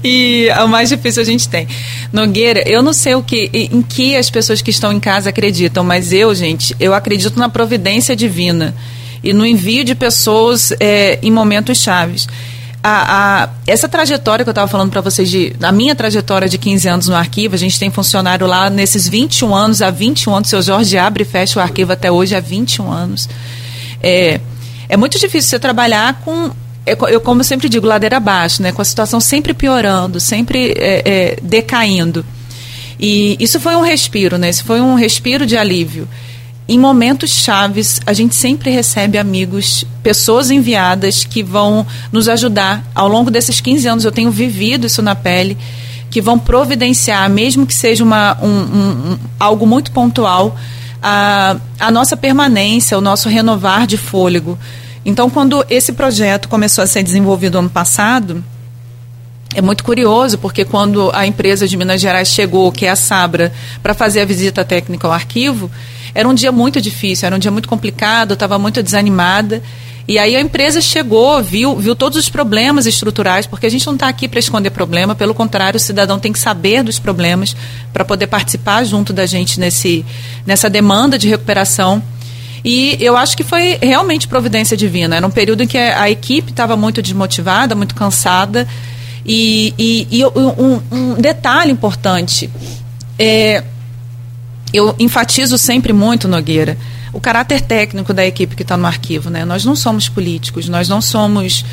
e o mais difícil a gente tem. Nogueira, eu não sei o que, em que as pessoas que estão em casa acreditam, mas eu, gente, eu acredito na providência de divina e no envio de pessoas é, em momentos chaves. A, a, essa trajetória que eu estava falando para vocês, de, a minha trajetória de 15 anos no arquivo, a gente tem funcionário lá nesses 21 anos, há 21 anos, o seu Jorge abre e fecha o arquivo até hoje há 21 anos. É, é muito difícil você trabalhar com é eu como sempre digo, ladeira abaixo, né? com a situação sempre piorando, sempre é, é, decaindo. E isso foi um respiro, né? Isso foi um respiro de alívio em momentos chaves, a gente sempre recebe amigos, pessoas enviadas que vão nos ajudar. Ao longo desses 15 anos, eu tenho vivido isso na pele, que vão providenciar, mesmo que seja uma, um, um, algo muito pontual, a, a nossa permanência, o nosso renovar de fôlego. Então, quando esse projeto começou a ser desenvolvido ano passado, é muito curioso, porque quando a empresa de Minas Gerais chegou, que é a Sabra, para fazer a visita técnica ao arquivo, era um dia muito difícil, era um dia muito complicado, eu estava muito desanimada. E aí a empresa chegou, viu, viu todos os problemas estruturais, porque a gente não está aqui para esconder problema, pelo contrário, o cidadão tem que saber dos problemas para poder participar junto da gente nesse, nessa demanda de recuperação. E eu acho que foi realmente providência divina. Era um período em que a equipe estava muito desmotivada, muito cansada. E, e, e um, um, detalhe importante: é, eu enfatizo sempre muito, Nogueira, o caráter técnico da equipe que está no arquivo. Né? Nós não somos políticos, nós não somos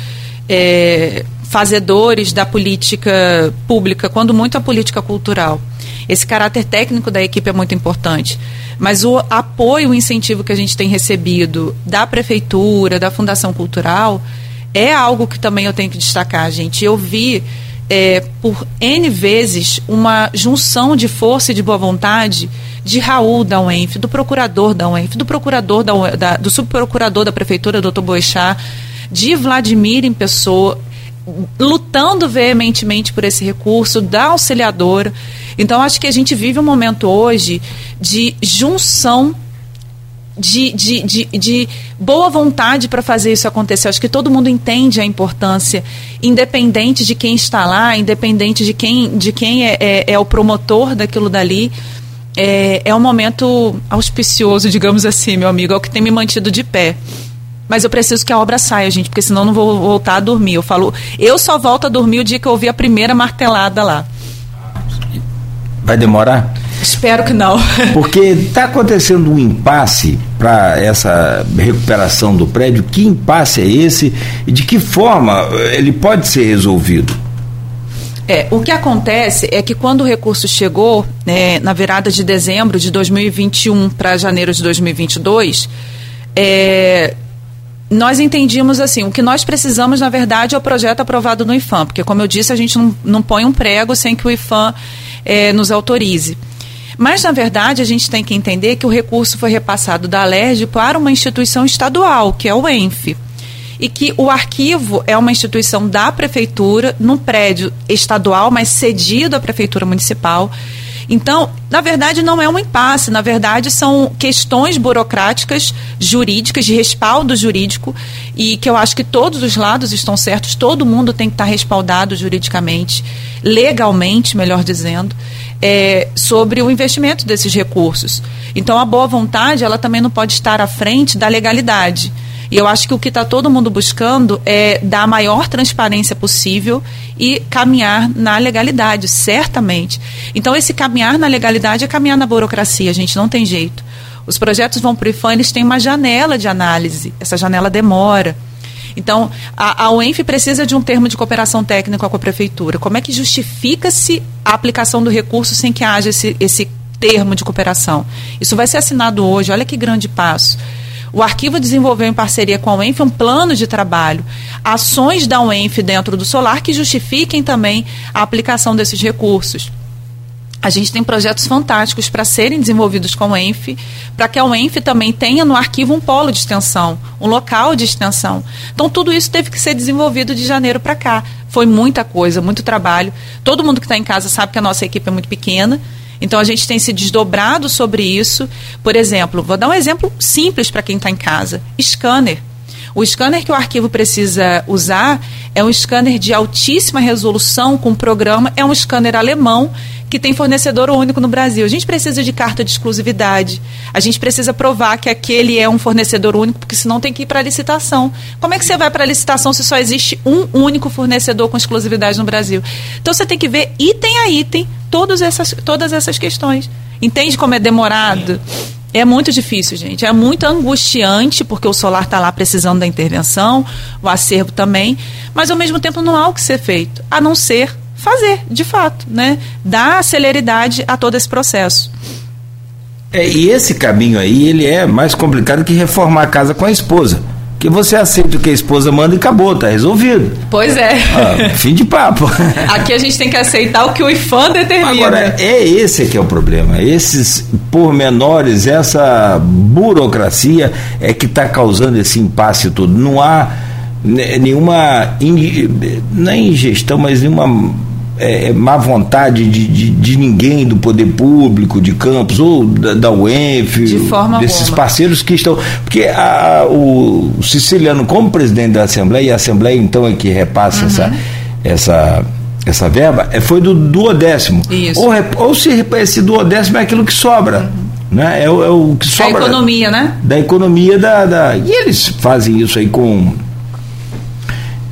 é, fazedores da política pública, quando muito a política cultural. Esse caráter técnico da equipe é muito importante. Mas o apoio, o incentivo que a gente tem recebido da prefeitura, da Fundação Cultural, é algo que também eu tenho que destacar, gente. Eu vi é, por N vezes uma junção de força e de boa vontade de Raul da UENF, do procurador da UENF, do procurador da, da do subprocurador da prefeitura, doutor Boixá, de Vladimir em pessoa, lutando veementemente por esse recurso, da auxiliadora. Então, acho que a gente vive um momento hoje de junção de, de, de, de, boa vontade para fazer isso acontecer. Acho que todo mundo entende a importância, independente de quem está lá, independente de quem, de quem é, é, é o promotor daquilo dali. É, é um momento auspicioso, digamos assim, meu amigo, é o que tem me mantido de pé. mas eu preciso que a obra saia, gente, porque senão eu não vou voltar a dormir. Eu falo, eu só volto a dormir o dia que eu ouvir a primeira martelada lá. Vai demorar? Espero que não. Porque está acontecendo um impasse para essa recuperação do prédio. Que impasse é esse e de que forma ele pode ser resolvido? É, o que acontece é que quando o recurso chegou, né, na virada de dezembro de 2021 para janeiro de 2022, é, nós entendíamos assim, o que nós precisamos, na verdade, é o projeto aprovado no IFAM, porque, como eu disse, a gente não, não põe um prego sem que o IFAM é, nos autorize. Mas, na verdade, a gente tem que entender que o recurso foi repassado da LERJ para uma instituição estadual, que é o ENF. E que o arquivo é uma instituição da prefeitura, num prédio estadual, mas cedido à prefeitura municipal. Então, na verdade, não é um impasse, na verdade, são questões burocráticas, jurídicas, de respaldo jurídico, e que eu acho que todos os lados estão certos, todo mundo tem que estar respaldado juridicamente, legalmente, melhor dizendo, é, sobre o investimento desses recursos. Então, a boa vontade, ela também não pode estar à frente da legalidade. E eu acho que o que está todo mundo buscando é dar a maior transparência possível e caminhar na legalidade, certamente. Então, esse caminhar na legalidade é caminhar na burocracia, a gente não tem jeito. Os projetos vão para o IFAM, eles têm uma janela de análise, essa janela demora. Então, a, a UENF precisa de um termo de cooperação técnica com a prefeitura. Como é que justifica-se a aplicação do recurso sem que haja esse, esse termo de cooperação? Isso vai ser assinado hoje, olha que grande passo. O arquivo desenvolveu em parceria com a UENF um plano de trabalho, ações da UENF dentro do solar que justifiquem também a aplicação desses recursos. A gente tem projetos fantásticos para serem desenvolvidos com o ENF, para que a UENF também tenha no arquivo um polo de extensão, um local de extensão. Então, tudo isso teve que ser desenvolvido de janeiro para cá. Foi muita coisa, muito trabalho. Todo mundo que está em casa sabe que a nossa equipe é muito pequena então a gente tem se desdobrado sobre isso. Por exemplo, vou dar um exemplo simples para quem está em casa: scanner. O scanner que o arquivo precisa usar é um scanner de altíssima resolução com programa, é um scanner alemão que tem fornecedor único no Brasil. A gente precisa de carta de exclusividade. A gente precisa provar que aquele é um fornecedor único, porque senão tem que ir para licitação. Como é que você vai para licitação se só existe um único fornecedor com exclusividade no Brasil? Então você tem que ver item a item todas essas, todas essas questões. Entende como é demorado? É muito difícil, gente. É muito angustiante, porque o solar está lá precisando da intervenção, o acervo também, mas ao mesmo tempo não há o que ser feito, a não ser fazer, de fato, né? Dar celeridade a todo esse processo. É, e esse caminho aí, ele é mais complicado que reformar a casa com a esposa que você aceita o que a esposa manda e acabou, tá resolvido. Pois é. Ah, fim de papo. Aqui a gente tem que aceitar o que o IFAM determina. Agora, é esse que é o problema. Esses pormenores, essa burocracia é que está causando esse impasse todo. Não há nenhuma, não é ingestão, mas nenhuma é, é, má vontade de, de, de, ninguém do poder público, de Campos, ou da, da UENF, de desses parceiros que estão. Porque a, o Siciliano, como presidente da Assembleia, e a Assembleia então é que repassa uhum. essa, essa, essa verba, é, foi do duodécimo. Isso. Ou, ou se esse duodécimo é aquilo que sobra. Uhum. Né? É, é, o que sobra. Da economia, né? Da economia da, da. E eles fazem isso aí com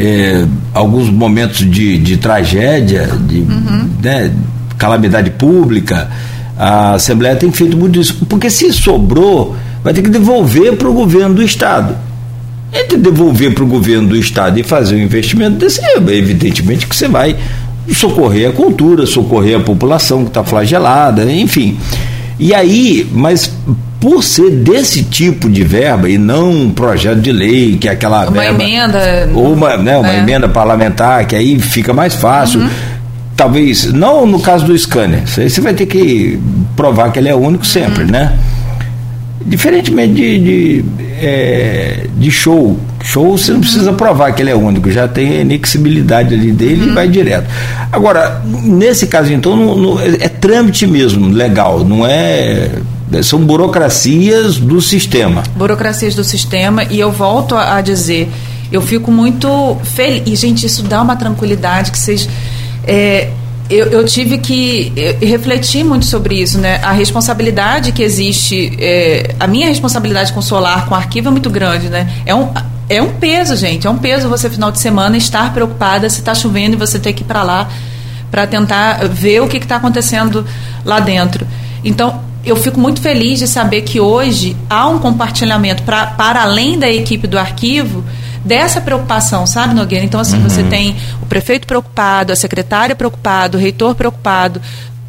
é, alguns momentos de, de tragédia, de uhum. né, calamidade pública, a Assembleia tem feito muito isso. Porque se sobrou, vai ter que devolver para o governo do Estado. Entre devolver para o governo do Estado e fazer um investimento desse, evidentemente que você vai socorrer a cultura, socorrer a população que está flagelada, enfim. E aí, mas por ser desse tipo de verba e não um projeto de lei, que é aquela uma verba, emenda. Ou uma, né, uma é. emenda parlamentar, que aí fica mais fácil. Uhum. Talvez, não no caso do scanner, você vai ter que provar que ele é único sempre, uhum. né? Diferentemente de, de, é, de, show. Show você não precisa provar que ele é único, já tem a inixibilidade ali dele e vai direto. Agora, nesse caso, então, é, é trâmite mesmo, legal, não é são burocracias do sistema. Burocracias do sistema, e eu volto a, a dizer, eu fico muito feliz. E, gente, isso dá uma tranquilidade que vocês. É, eu, eu, tive que refletir muito sobre isso, né? A responsabilidade que existe, é, a minha responsabilidade com o solar, com o arquivo é muito grande, né? É um, é um peso, gente, é um peso você final de semana estar preocupada se está chovendo e você ter que ir para lá para tentar ver o que está acontecendo lá dentro. Então, eu fico muito feliz de saber que hoje há um compartilhamento pra, para além da equipe do arquivo dessa preocupação, sabe, Nogueira? Então, assim, uhum. você tem o prefeito preocupado, a secretária preocupado, o reitor preocupado,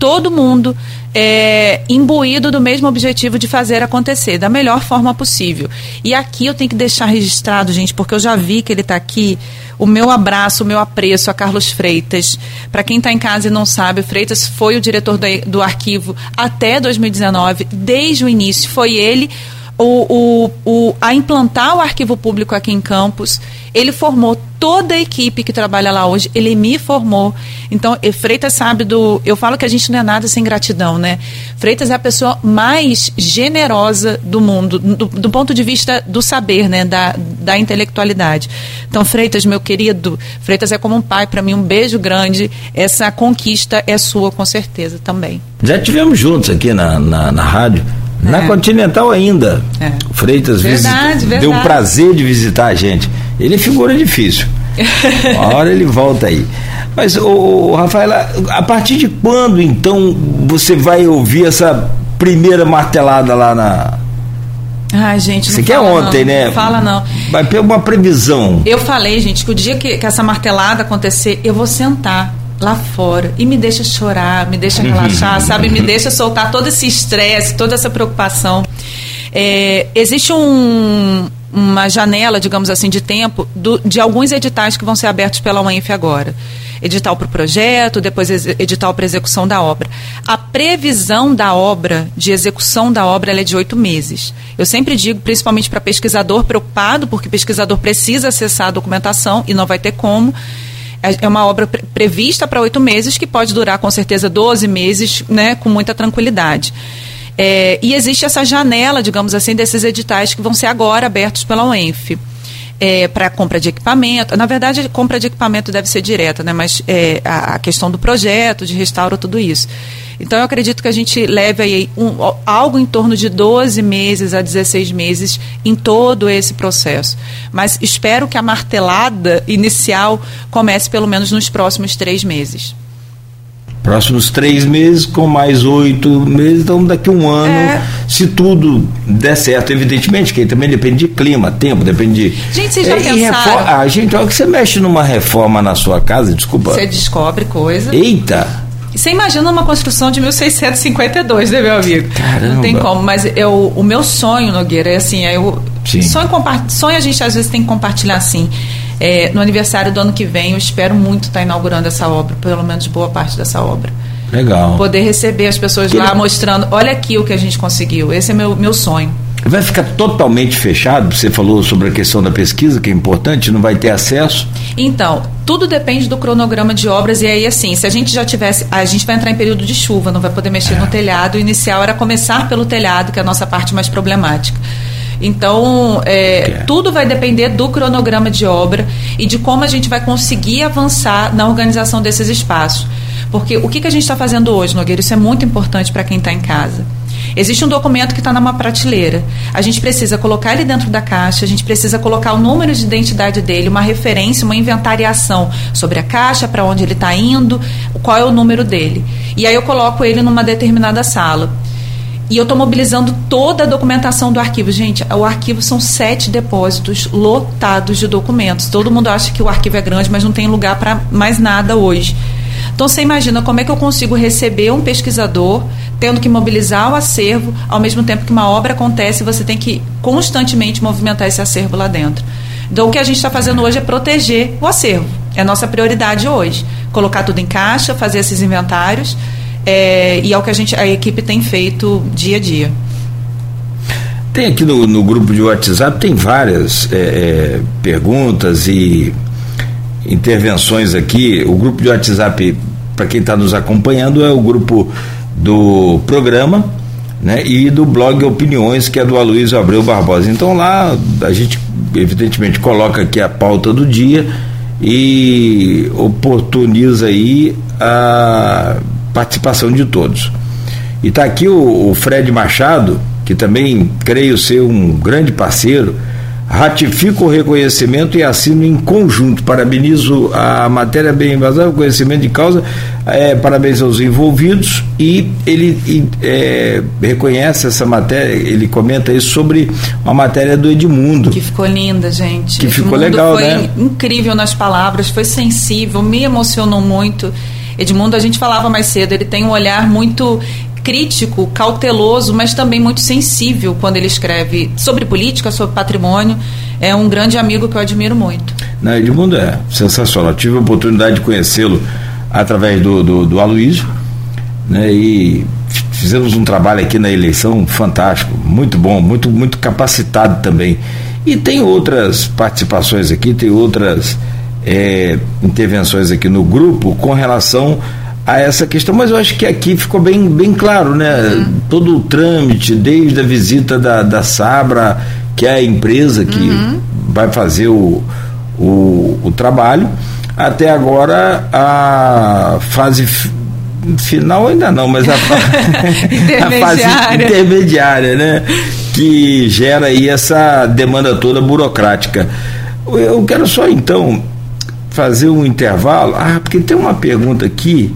todo mundo é, imbuído do mesmo objetivo de fazer acontecer da melhor forma possível. E aqui eu tenho que deixar registrado, gente, porque eu já vi que ele está aqui. O meu abraço, o meu apreço a Carlos Freitas. Para quem está em casa e não sabe, o Freitas foi o diretor do, do arquivo até 2019, desde o início. Foi ele o, o, o, a implantar o arquivo público aqui em Campos. Ele formou toda a equipe que trabalha lá hoje, ele me formou. Então, Freitas sabe do. Eu falo que a gente não é nada sem gratidão, né? Freitas é a pessoa mais generosa do mundo, do, do ponto de vista do saber, né? Da, da intelectualidade. Então, Freitas, meu querido, Freitas é como um pai para mim, um beijo grande. Essa conquista é sua, com certeza, também. Já tivemos juntos aqui na, na, na rádio. Na é. Continental ainda. É. Freitas verdade, verdade. deu o prazer de visitar a gente. Ele é figura difícil. Uma hora ele volta aí. Mas, o Rafaela, a partir de quando então você vai ouvir essa primeira martelada lá na. Ai, gente, Você quer ontem, não, né? Não fala não. Vai ter uma previsão. Eu falei, gente, que o dia que, que essa martelada acontecer, eu vou sentar lá fora e me deixa chorar, me deixa relaxar, sabe? Me deixa soltar todo esse estresse, toda essa preocupação. É, existe um, uma janela, digamos assim, de tempo do, de alguns editais que vão ser abertos pela UENF agora. Edital para o projeto, depois edital para execução da obra. A previsão da obra, de execução da obra, é de oito meses. Eu sempre digo, principalmente para pesquisador preocupado, porque pesquisador precisa acessar a documentação e não vai ter como é, é uma obra pre prevista para oito meses, que pode durar com certeza 12 meses, né, com muita tranquilidade. É, e existe essa janela, digamos assim, desses editais que vão ser agora abertos pela UENF é, para compra de equipamento. Na verdade, a compra de equipamento deve ser direta, né? mas é, a, a, questão do projeto, de restauro, tudo isso. Então, eu acredito que a gente leve aí um, algo em torno de 12 meses a 16 meses em todo esse processo. Mas espero que a martelada inicial comece pelo menos nos próximos três meses próximos três meses com mais oito meses, então daqui a um ano, é. se tudo der certo, evidentemente, que também depende de clima, tempo, depende de. Gente, vocês já é, pensaram? Reforma, ah, gente, olha que você mexe numa reforma na sua casa, desculpa. Você descobre coisa. Eita! Você imagina uma construção de 1652, né, meu amigo? Caramba. Não tem como, mas eu, o meu sonho, Nogueira, é assim, é eu, sonho, sonho a gente às vezes tem que compartilhar assim. É, no aniversário do ano que vem, eu espero muito estar inaugurando essa obra, pelo menos boa parte dessa obra. Legal. Poder receber as pessoas que lá mostrando, olha aqui o que a gente conseguiu. Esse é meu, meu sonho. Vai ficar totalmente fechado? Você falou sobre a questão da pesquisa, que é importante, não vai ter acesso? Então, tudo depende do cronograma de obras e aí assim, se a gente já tivesse, a gente vai entrar em período de chuva, não vai poder mexer é. no telhado. O inicial era começar pelo telhado, que é a nossa parte mais problemática. Então, é, tudo vai depender do cronograma de obra e de como a gente vai conseguir avançar na organização desses espaços. Porque o que, que a gente está fazendo hoje, Nogueira? Isso é muito importante para quem está em casa. Existe um documento que está numa prateleira. A gente precisa colocar ele dentro da caixa, a gente precisa colocar o número de identidade dele, uma referência, uma inventariação sobre a caixa, para onde ele está indo, qual é o número dele. E aí eu coloco ele numa determinada sala. E eu estou mobilizando toda a documentação do arquivo. Gente, o arquivo são sete depósitos lotados de documentos. Todo mundo acha que o arquivo é grande, mas não tem lugar para mais nada hoje. Então você imagina como é que eu consigo receber um pesquisador tendo que mobilizar o acervo, ao mesmo tempo que uma obra acontece, você tem que constantemente movimentar esse acervo lá dentro. Então o que a gente está fazendo hoje é proteger o acervo. É a nossa prioridade hoje. Colocar tudo em caixa, fazer esses inventários é, e é o que a, gente, a equipe tem feito dia a dia. Tem aqui no, no grupo de WhatsApp, tem várias é, é, perguntas e intervenções aqui. O grupo de WhatsApp, para quem está nos acompanhando, é o grupo do programa né, e do blog Opiniões, que é do Aloysio Abreu Barbosa. Então lá a gente, evidentemente, coloca aqui a pauta do dia e oportuniza aí a participação de todos. E está aqui o, o Fred Machado, que também creio ser um grande parceiro, ratifico o reconhecimento e assino em conjunto. Parabenizo a matéria bem embasada, o conhecimento de causa, é, parabéns aos envolvidos e ele e, é, reconhece essa matéria, ele comenta isso sobre uma matéria do Edmundo. Que ficou linda, gente. Que Edmundo ficou legal, foi né? incrível nas palavras, foi sensível, me emocionou muito. Edmundo, a gente falava mais cedo, ele tem um olhar muito crítico, cauteloso, mas também muito sensível quando ele escreve sobre política, sobre patrimônio. É um grande amigo que eu admiro muito. Não, Edmundo é sensacional. Tive a oportunidade de conhecê-lo através do, do, do Aloysio, né? E fizemos um trabalho aqui na eleição fantástico, muito bom, muito, muito capacitado também. E tem outras participações aqui, tem outras é, intervenções aqui no grupo com relação a essa questão, mas eu acho que aqui ficou bem, bem claro, né? Uhum. Todo o trâmite, desde a visita da, da Sabra, que é a empresa que uhum. vai fazer o, o, o, trabalho, até agora a fase final ainda não, mas a, a fase intermediária, né? Que gera aí essa demanda toda burocrática. Eu quero só então fazer um intervalo. Ah, porque tem uma pergunta aqui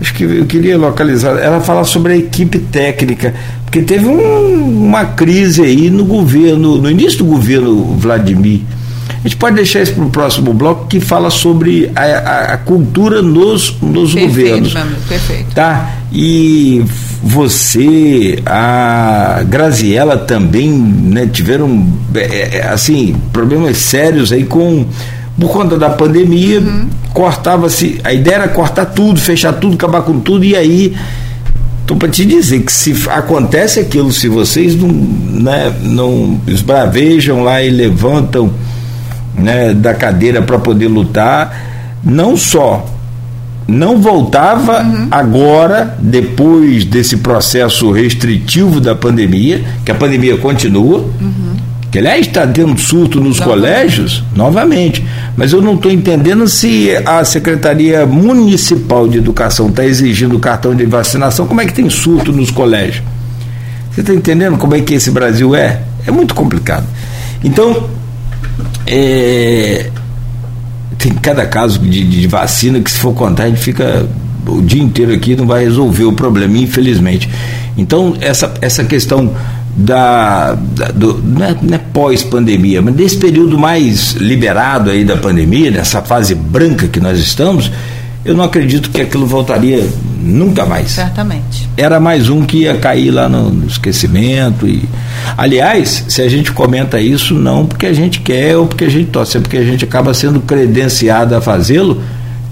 acho que eu queria localizar, ela fala sobre a equipe técnica, porque teve um, uma crise aí no governo, no início do governo Vladimir. A gente pode deixar isso para o próximo bloco que fala sobre a, a, a cultura nos, nos perfeito, governos. perfeito. Tá? E você, a Graziella também né, tiveram é, é assim, problemas sérios aí com por conta da pandemia, uhum. cortava-se. A ideia era cortar tudo, fechar tudo, acabar com tudo, e aí. Estou para te dizer que se acontece aquilo, se vocês não, né, não esbravejam lá e levantam né, da cadeira para poder lutar, não só não voltava uhum. agora, depois desse processo restritivo da pandemia, que a pandemia continua, uhum que aliás está tendo surto nos colégios, novamente. Mas eu não estou entendendo se a Secretaria Municipal de Educação está exigindo o cartão de vacinação, como é que tem surto nos colégios? Você está entendendo como é que esse Brasil é? É muito complicado. Então, é, tem cada caso de, de vacina que se for contar, a gente fica o dia inteiro aqui não vai resolver o problema, infelizmente. Então, essa, essa questão da, da do, não é, é pós-pandemia, mas desse período mais liberado aí da pandemia, nessa fase branca que nós estamos, eu não acredito que aquilo voltaria nunca mais. Certamente. Era mais um que ia cair lá no, no esquecimento e aliás, se a gente comenta isso não porque a gente quer ou porque a gente torce, é porque a gente acaba sendo credenciado a fazê-lo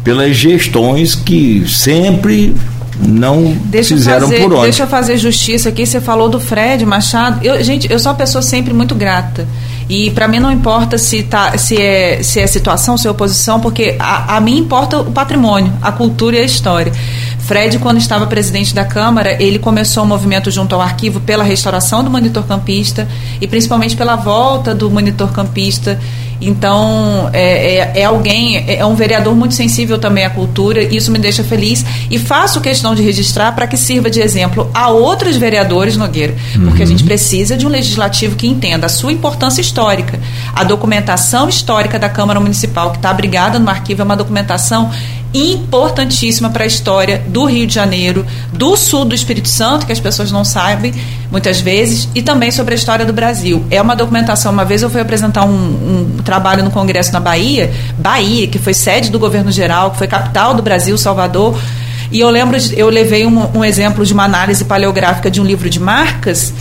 pelas gestões que sempre não deixa fizeram fazer, por onde. Deixa eu fazer justiça aqui. Você falou do Fred Machado. Eu, gente, eu sou uma pessoa sempre muito grata. E para mim não importa se, tá, se, é, se é situação, se é oposição, porque a, a mim importa o patrimônio, a cultura e a história. Fred, quando estava presidente da Câmara, ele começou um movimento junto ao arquivo pela restauração do monitor campista e principalmente pela volta do monitor campista. Então, é, é, é alguém, é, é um vereador muito sensível também à cultura, isso me deixa feliz e faço questão de registrar para que sirva de exemplo a outros vereadores, Nogueira, porque uhum. a gente precisa de um legislativo que entenda a sua importância histórica. A documentação histórica da Câmara Municipal, que está abrigada no arquivo, é uma documentação importantíssima para a história do Rio de Janeiro, do sul do Espírito Santo, que as pessoas não sabem muitas vezes, e também sobre a história do Brasil. É uma documentação. Uma vez eu fui apresentar um, um trabalho no Congresso na Bahia, Bahia, que foi sede do governo geral, que foi capital do Brasil, Salvador. E eu lembro, eu levei um, um exemplo de uma análise paleográfica de um livro de marcas,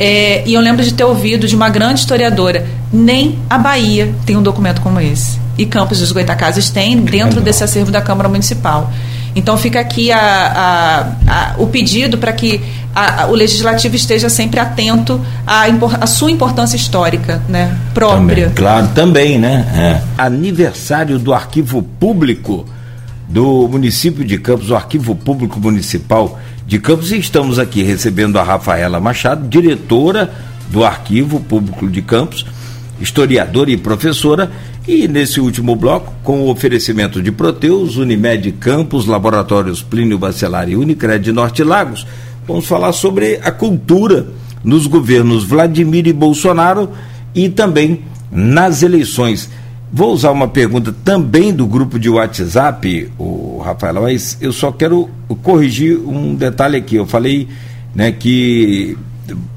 é, e eu lembro de ter ouvido de uma grande historiadora, nem a Bahia tem um documento como esse e Campos dos Goitacazes tem dentro desse acervo da Câmara Municipal. Então fica aqui a, a, a, o pedido para que o legislativo esteja sempre atento à, sua importância histórica né, própria. Também, claro, também, né? É. Aniversário do Arquivo Público do município de Campos, o Arquivo Público Municipal de Campos, e estamos aqui recebendo a Rafaela Machado, diretora do Arquivo Público de Campos historiadora e professora. E nesse último bloco, com o oferecimento de Proteus, Unimed Campos, Laboratórios Plínio Bacelar e Unicred Norte Lagos, vamos falar sobre a cultura nos governos Vladimir e Bolsonaro e também nas eleições. Vou usar uma pergunta também do grupo de WhatsApp, o Rafael, mas eu só quero corrigir um detalhe aqui. Eu falei né, que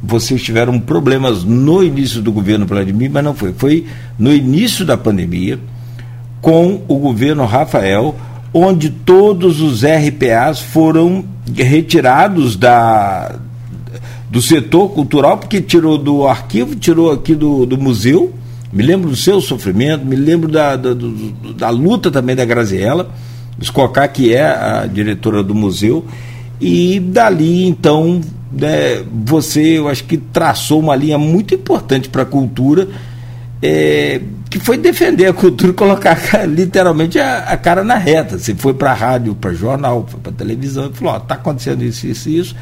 vocês tiveram problemas no início do governo Vladimir, mas não foi. Foi no início da pandemia, com o governo Rafael, onde todos os RPAs foram retirados da, do setor cultural, porque tirou do arquivo, tirou aqui do, do museu me lembro do seu sofrimento, me lembro da, da, do, da luta também da Graziella, Escocá, que é a diretora do museu, e dali então né, você, eu acho que traçou uma linha muito importante para a cultura, é, que foi defender a cultura e colocar literalmente a, a cara na reta. Você foi para a rádio, para jornal, foi para televisão e falou: está acontecendo isso, isso, isso,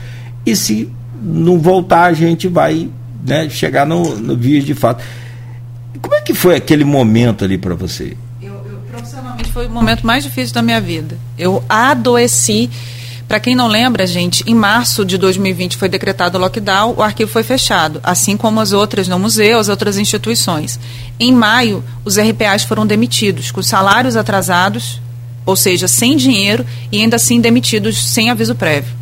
e se não voltar, a gente vai né, chegar no, no vias de fato. Como é que foi aquele momento ali para você? Eu, eu, profissionalmente foi o momento mais difícil da minha vida. Eu adoeci. Para quem não lembra, gente, em março de 2020 foi decretado o lockdown, o arquivo foi fechado, assim como as outras no museu, as outras instituições. Em maio, os RPAs foram demitidos, com salários atrasados, ou seja, sem dinheiro e ainda assim demitidos sem aviso prévio.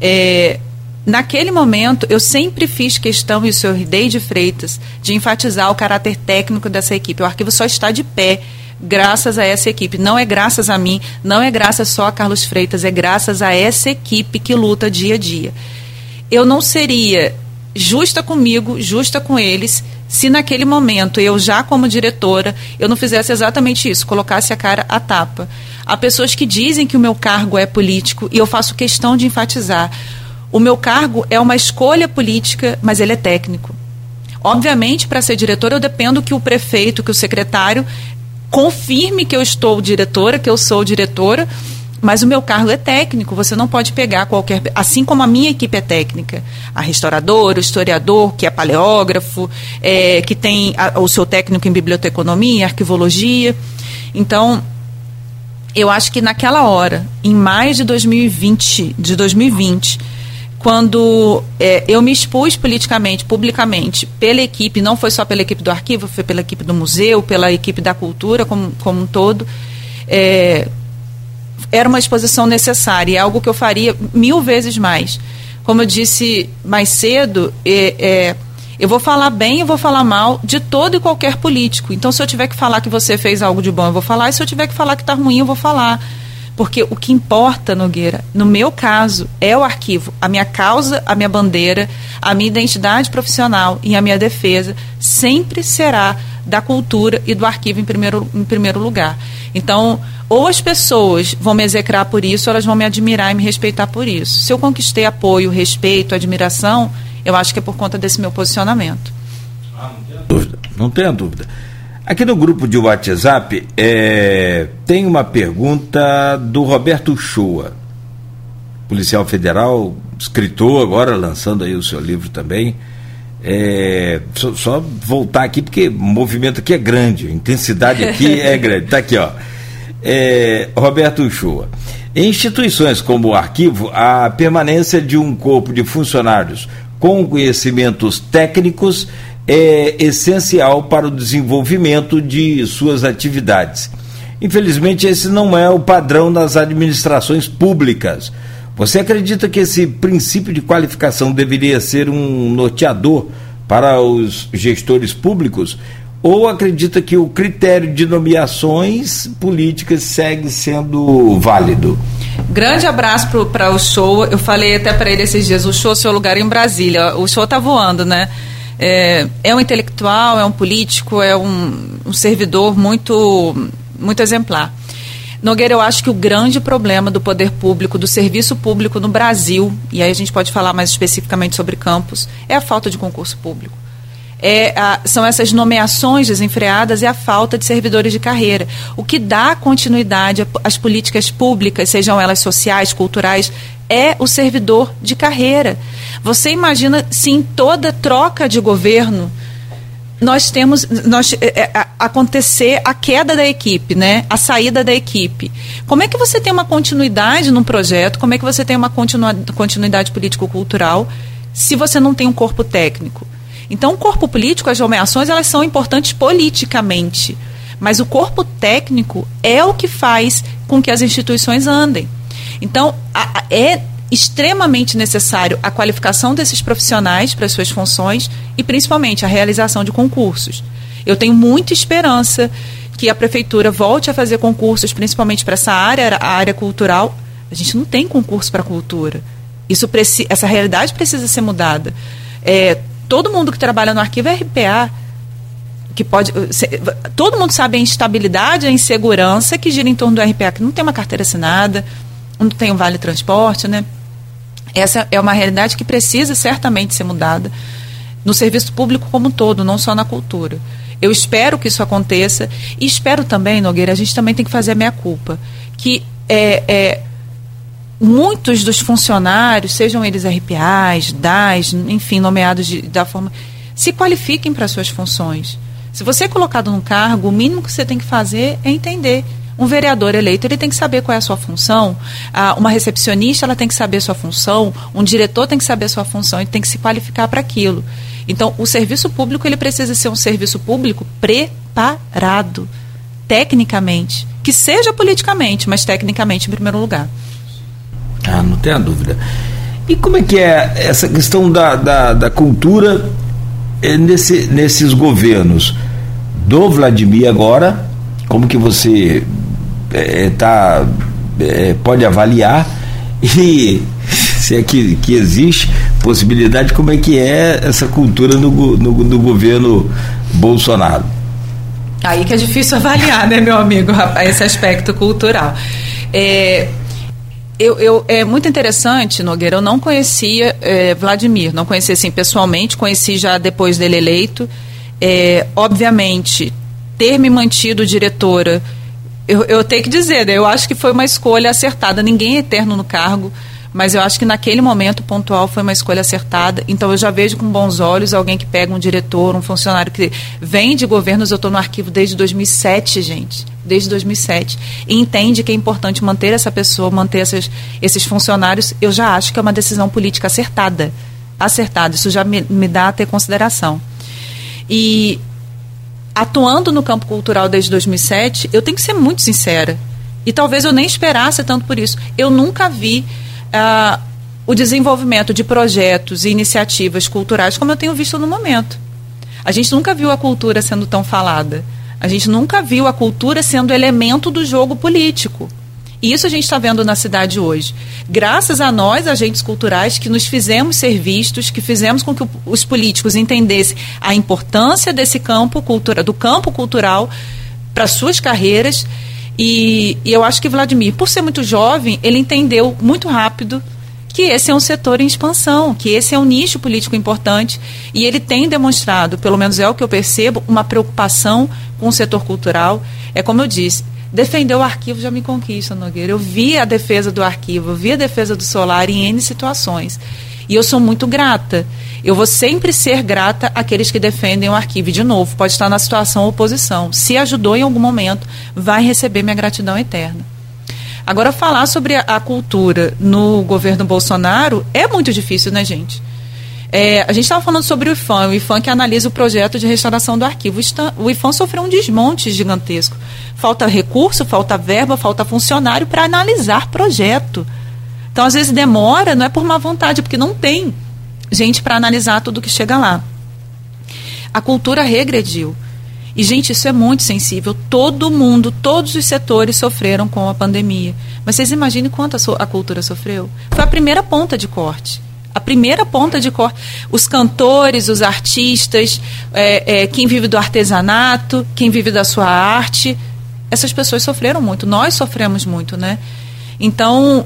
É, Naquele momento, eu sempre fiz questão, e o senhor Deide Freitas, de enfatizar o caráter técnico dessa equipe. O arquivo só está de pé graças a essa equipe. Não é graças a mim, não é graças só a Carlos Freitas, é graças a essa equipe que luta dia a dia. Eu não seria justa comigo, justa com eles, se naquele momento eu já como diretora, eu não fizesse exatamente isso, colocasse a cara à tapa. Há pessoas que dizem que o meu cargo é político e eu faço questão de enfatizar. O meu cargo é uma escolha política, mas ele é técnico. Obviamente, para ser diretora, eu dependo que o prefeito, que o secretário confirme que eu estou diretora, que eu sou diretora, mas o meu cargo é técnico, você não pode pegar qualquer. Assim como a minha equipe é técnica. A restauradora, o historiador, que é paleógrafo, é, que tem a, o seu técnico em biblioteconomia, arquivologia. Então, eu acho que naquela hora, em mais de 2020, de 2020, quando é, eu me expus politicamente, publicamente, pela equipe, não foi só pela equipe do arquivo, foi pela equipe do museu, pela equipe da cultura como, como um todo, é, era uma exposição necessária, é algo que eu faria mil vezes mais. Como eu disse mais cedo, é, é, eu vou falar bem e vou falar mal de todo e qualquer político. Então, se eu tiver que falar que você fez algo de bom, eu vou falar, e se eu tiver que falar que está ruim, eu vou falar porque o que importa, Nogueira, no meu caso, é o arquivo. A minha causa, a minha bandeira, a minha identidade profissional e a minha defesa sempre será da cultura e do arquivo em primeiro, em primeiro lugar. Então, ou as pessoas vão me execrar por isso, ou elas vão me admirar e me respeitar por isso. Se eu conquistei apoio, respeito, admiração, eu acho que é por conta desse meu posicionamento. Ah, não tenha dúvida. Não tenha dúvida. Aqui no grupo de WhatsApp é, tem uma pergunta do Roberto Shoa, policial federal, escritor agora, lançando aí o seu livro também. É, só, só, voltar aqui porque o movimento aqui é grande, a intensidade aqui é grande. Está aqui, ó. É, Roberto Shoa. Em instituições como o arquivo, a permanência de um corpo de funcionários com conhecimentos técnicos é essencial para o desenvolvimento de suas atividades. Infelizmente, esse não é o padrão nas administrações públicas. Você acredita que esse princípio de qualificação deveria ser um norteador para os gestores públicos? Ou acredita que o critério de nomeações políticas segue sendo válido? Grande abraço para o show. Eu falei até para ele esses dias: o show é seu lugar em Brasília. O show está voando, né? É, é um intelectual, é um político, é um, um servidor muito, muito exemplar. Nogueira, eu acho que o grande problema do poder público, do serviço público no Brasil, e aí a gente pode falar mais especificamente sobre campos, é a falta de concurso público. É a, são essas nomeações desenfreadas e a falta de servidores de carreira. O que dá continuidade às políticas públicas, sejam elas sociais, culturais, é o servidor de carreira. Você imagina se em toda troca de governo nós temos nós, é, é, acontecer a queda da equipe, né? A saída da equipe. Como é que você tem uma continuidade num projeto? Como é que você tem uma continuidade político-cultural se você não tem um corpo técnico? Então, o corpo político, as nomeações, elas são importantes politicamente, mas o corpo técnico é o que faz com que as instituições andem. Então, a, a, é extremamente necessário a qualificação desses profissionais para as suas funções e principalmente a realização de concursos. Eu tenho muita esperança que a prefeitura volte a fazer concursos, principalmente para essa área, a área cultural. A gente não tem concurso para cultura. Isso essa realidade precisa ser mudada. É, todo mundo que trabalha no arquivo é RPA, que pode. Todo mundo sabe a instabilidade, a insegurança que gira em torno do RPA, que não tem uma carteira assinada, não tem um vale transporte, né? Essa é uma realidade que precisa certamente ser mudada no serviço público como um todo, não só na cultura. Eu espero que isso aconteça e espero também, Nogueira, a gente também tem que fazer a minha culpa, que é, é, muitos dos funcionários, sejam eles RPAs, DAS, enfim, nomeados de, da forma, se qualifiquem para suas funções. Se você é colocado num cargo, o mínimo que você tem que fazer é entender um vereador eleito ele tem que saber qual é a sua função, ah, uma recepcionista ela tem que saber a sua função, um diretor tem que saber a sua função e tem que se qualificar para aquilo. Então, o serviço público ele precisa ser um serviço público preparado, tecnicamente, que seja politicamente, mas tecnicamente em primeiro lugar. Ah, não tenha dúvida. E como é que é essa questão da, da, da cultura eh, nesse, nesses governos? Do Vladimir agora, como que você é, tá, é, pode avaliar e se é que, que existe possibilidade, como é que é essa cultura no, no, no governo Bolsonaro? Aí que é difícil avaliar, né, meu amigo, esse aspecto cultural. É, eu, eu, é muito interessante, Nogueira, eu não conhecia é, Vladimir, não conhecia assim pessoalmente, conheci já depois dele eleito. É, obviamente, ter me mantido diretora eu, eu tenho que dizer, né, eu acho que foi uma escolha acertada. Ninguém é eterno no cargo, mas eu acho que naquele momento pontual foi uma escolha acertada. Então eu já vejo com bons olhos alguém que pega um diretor, um funcionário que vem de governos. Eu estou no arquivo desde 2007, gente, desde 2007, e entende que é importante manter essa pessoa, manter essas, esses funcionários. Eu já acho que é uma decisão política acertada, acertada. Isso já me, me dá a ter consideração. E atuando no campo cultural desde 2007, eu tenho que ser muito sincera. E talvez eu nem esperasse tanto por isso. Eu nunca vi o desenvolvimento de projetos e iniciativas culturais como eu tenho visto no momento. A gente nunca viu a cultura sendo tão falada. A gente nunca viu a cultura sendo elemento do jogo político. E isso a gente está vendo na cidade hoje. Graças a nós, agentes culturais, que nos fizemos ser vistos, que fizemos com que os políticos entendessem a importância desse campo cultura, do campo cultural para suas carreiras. E, e eu acho que Vladimir, por ser muito jovem, ele entendeu muito rápido que esse é um setor em expansão, que esse é um nicho político importante e ele tem demonstrado, pelo menos é o que eu percebo, uma preocupação com o setor cultural. É como eu disse, defender o arquivo já me conquista, Nogueira. Eu vi a defesa do arquivo, eu vi a defesa do solar em N situações. E eu sou muito grata. Eu vou sempre ser grata àqueles que defendem o arquivo. E, de novo, pode estar na situação oposição. Se ajudou em algum momento, vai receber minha gratidão eterna. Agora, falar sobre a, cultura no governo Bolsonaro é muito difícil, né, gente? É, a gente estava falando sobre o IFAM, o IFAM que analisa o projeto de restauração do arquivo. O IFAM sofreu um desmonte gigantesco. Falta recurso, falta verba, falta funcionário para analisar projeto. Então, às vezes, demora, não é por má vontade, porque não tem gente para analisar tudo que chega lá. A cultura regrediu. E, gente, isso é muito sensível. Todo mundo, todos os setores sofreram com a pandemia. Mas vocês imaginem quanto a, so a cultura sofreu? Foi a primeira ponta de corte a primeira ponta de corte. Os cantores, os artistas, é, é, quem vive do artesanato, quem vive da sua arte, essas pessoas sofreram muito. Nós sofremos muito, né? Então,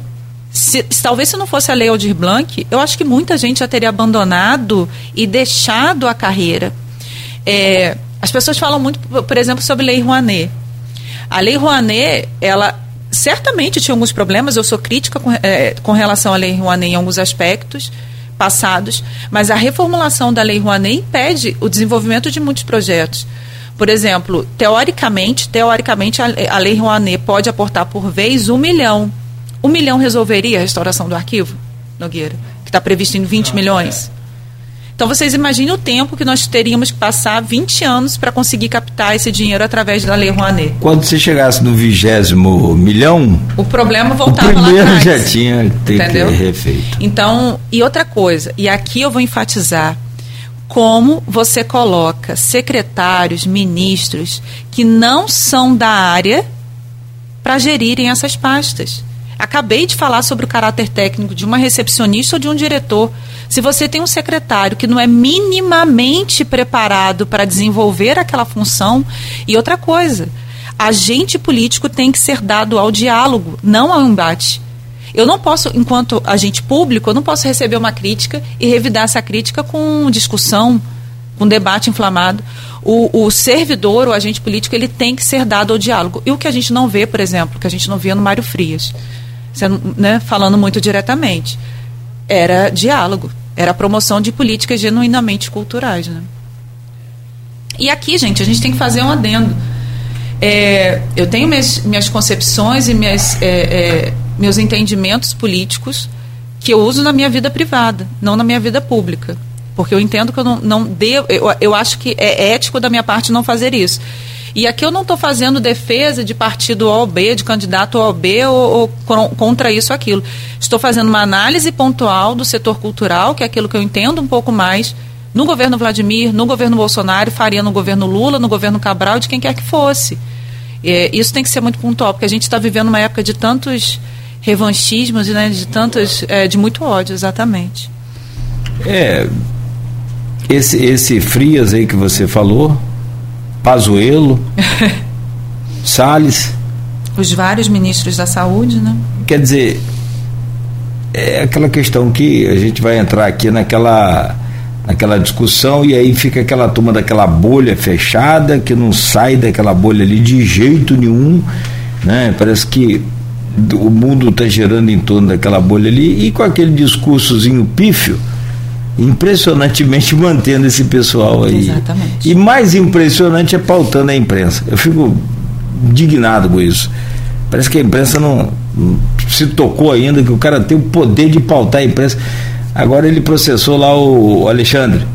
se, talvez se não fosse a Lei Aldir Blanc, eu acho que muita gente já teria abandonado e deixado a carreira. É, as pessoas falam muito, por exemplo, sobre Lei Rouanet. A Lei Rouanet, ela certamente tinha alguns problemas, eu sou crítica com, é, com relação à Lei Rouanet em alguns aspectos, passados, mas a reformulação da Lei Rouanet impede o desenvolvimento de muitos projetos. Por exemplo, teoricamente, teoricamente a, a Lei Rouanet pode aportar por vez um milhão. Um milhão resolveria a restauração do arquivo, Nogueira, que está previsto em 20 milhões. Então vocês imaginem o tempo que nós teríamos que passar 20 anos para conseguir captar esse dinheiro através da Lei Rouanet. Quando você chegasse no vigésimo milhão, o problema voltava o primeiro lá já tinha ter Entendeu? que refeito. Então, e outra coisa, e aqui eu vou enfatizar como você coloca secretários, ministros que não são da área para gerirem essas pastas. Acabei de falar sobre o caráter técnico de uma recepcionista ou de um diretor. Se você tem um secretário que não é minimamente preparado para desenvolver aquela função, e outra coisa, agente político tem que ser dado ao diálogo, não ao embate. Eu não posso, enquanto agente público, eu não posso receber uma crítica e revidar essa crítica com discussão, com debate inflamado. O, o, servidor, o agente político, ele tem que ser dado ao diálogo. E o que a gente não vê, por exemplo, que a gente não via no Mário Frias né, falando muito diretamente, era diálogo, era promoção de políticas genuinamente culturais. Né? E aqui, gente, a gente tem que fazer um adendo. É, eu tenho minhas, minhas concepções e minhas, é, é, meus entendimentos políticos que eu uso na minha vida privada, não na minha vida pública. Porque eu entendo que eu não, não devo. Eu, eu acho que é ético da minha parte não fazer isso. E aqui eu não estou fazendo defesa de partido A ou B, de candidato A ou B, ou, ou contra isso ou aquilo. Estou fazendo uma análise pontual do setor cultural, que é aquilo que eu entendo um pouco mais, no governo Vladimir, no governo Bolsonaro, faria no governo Lula, no governo Cabral, de quem quer que fosse. É, isso tem que ser muito pontual, porque a gente está vivendo uma época de tantos revanchismos, né, de tantos, é, de muito ódio, exatamente. É, esse, esse Frias aí que você falou, Pazuello, Salles. Os vários ministros da saúde, né? Quer dizer, é aquela questão que a gente vai entrar aqui naquela naquela discussão e aí fica aquela turma daquela bolha fechada que não sai daquela bolha ali de jeito nenhum, né? Parece que o mundo está girando em torno daquela bolha ali e com aquele discursozinho pífio impressionantemente mantendo esse pessoal aí. Exatamente. E mais impressionante é pautando a imprensa. Eu fico indignado com isso. Parece que a imprensa não, se tocou ainda, que o cara tem o poder de pautar a imprensa. Agora ele processou lá o Alexandre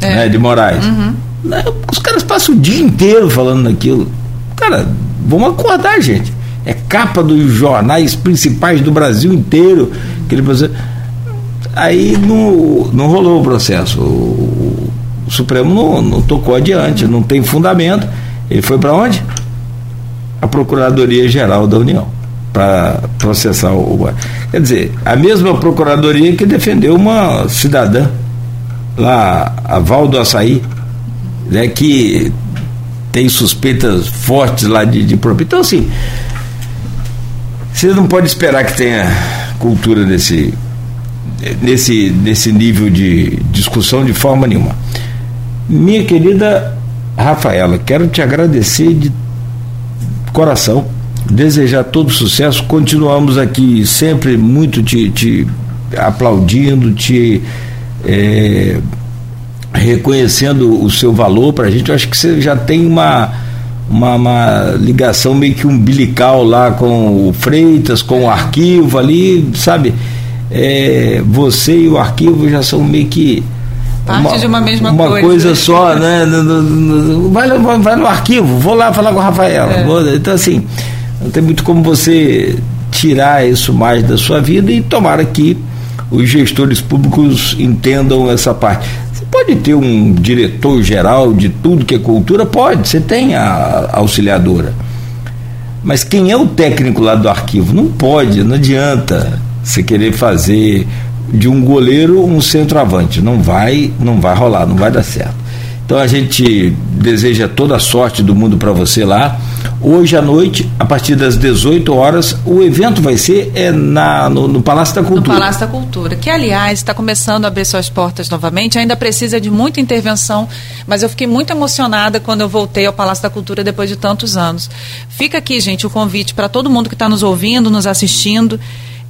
é. né, de Moraes. Uhum. Né, os caras passam o dia inteiro falando daquilo. Cara, vamos acordar, gente. É capa dos jornais principais do Brasil inteiro. Aquele processo Aí não, não rolou o processo. O, o Supremo não, não tocou adiante, não tem fundamento. Ele foi para onde? A Procuradoria Geral da União para processar o. Quer dizer, a mesma Procuradoria que defendeu uma cidadã lá, a Val do Açaí, né, que tem suspeitas fortes lá de, de Então, assim, você não pode esperar que tenha cultura nesse nesse, nesse nível de discussão de forma nenhuma. Minha querida Rafaela, quero te agradecer de coração, desejar todo sucesso. Continuamos aqui sempre muito te, te aplaudindo, te é, reconhecendo o seu valor para a gente. Eu acho que você já tem uma, uma, uma, ligação meio que umbilical lá com o Freitas, com o arquivo ali, sabe? É, você e o arquivo já são meio que parte uma, de uma mesma uma coisa. coisa só, né? Vai, vai no arquivo, vou lá falar com o Rafael. É. Então, assim, não tem muito como você tirar isso mais da sua vida e tomara que os gestores públicos entendam essa parte. Você pode ter um diretor geral de tudo que é cultura? Pode, você tem a auxiliadora. Mas quem é o técnico lá do arquivo? Não pode, não adianta você querer fazer de um goleiro um centroavante. Não vai, não vai rolar, não vai dar certo. Então a gente deseja toda a sorte do mundo para você lá. Hoje à noite, a partir das 18 horas, o evento vai ser é, na, no, no Palácio da Cultura. No Palácio da Cultura, que aliás está começando a abrir suas portas novamente, ainda precisa de muita intervenção, mas eu fiquei muito emocionada quando eu voltei ao Palácio da Cultura depois de tantos anos. Fica aqui, gente, o convite para todo mundo que está nos ouvindo, nos assistindo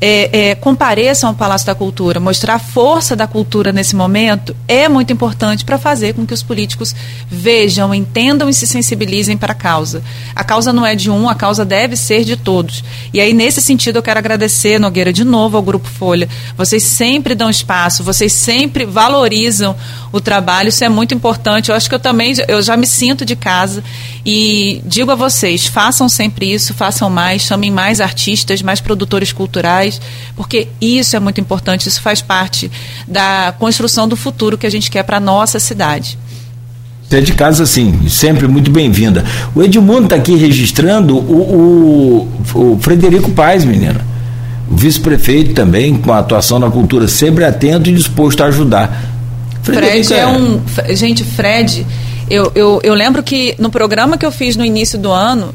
é, é, compareçam ao Palácio da Cultura. Mostrar a força da cultura nesse momento é muito importante para fazer com que os políticos vejam, entendam e se sensibilizem para a causa. A causa não é de um, a causa deve ser de todos. E aí, nesse sentido, eu quero agradecer, Nogueira, de novo ao Grupo Folha. Vocês sempre dão espaço, vocês sempre valorizam o trabalho, isso é muito importante. Eu acho que eu também eu já me sinto de casa e digo a vocês, façam sempre isso, façam mais, chamem mais artistas, mais produtores culturais, porque isso é muito importante, isso faz parte da construção do futuro que a gente quer para a nossa cidade. Você é de casa, sim, sempre muito bem-vinda. O Edmundo está aqui registrando o, o, o Frederico Paz, menina. O vice-prefeito também, com a atuação na cultura, sempre atento e disposto a ajudar. Frederico Fred é, é um. Gente, Fred, eu, eu, eu lembro que no programa que eu fiz no início do ano,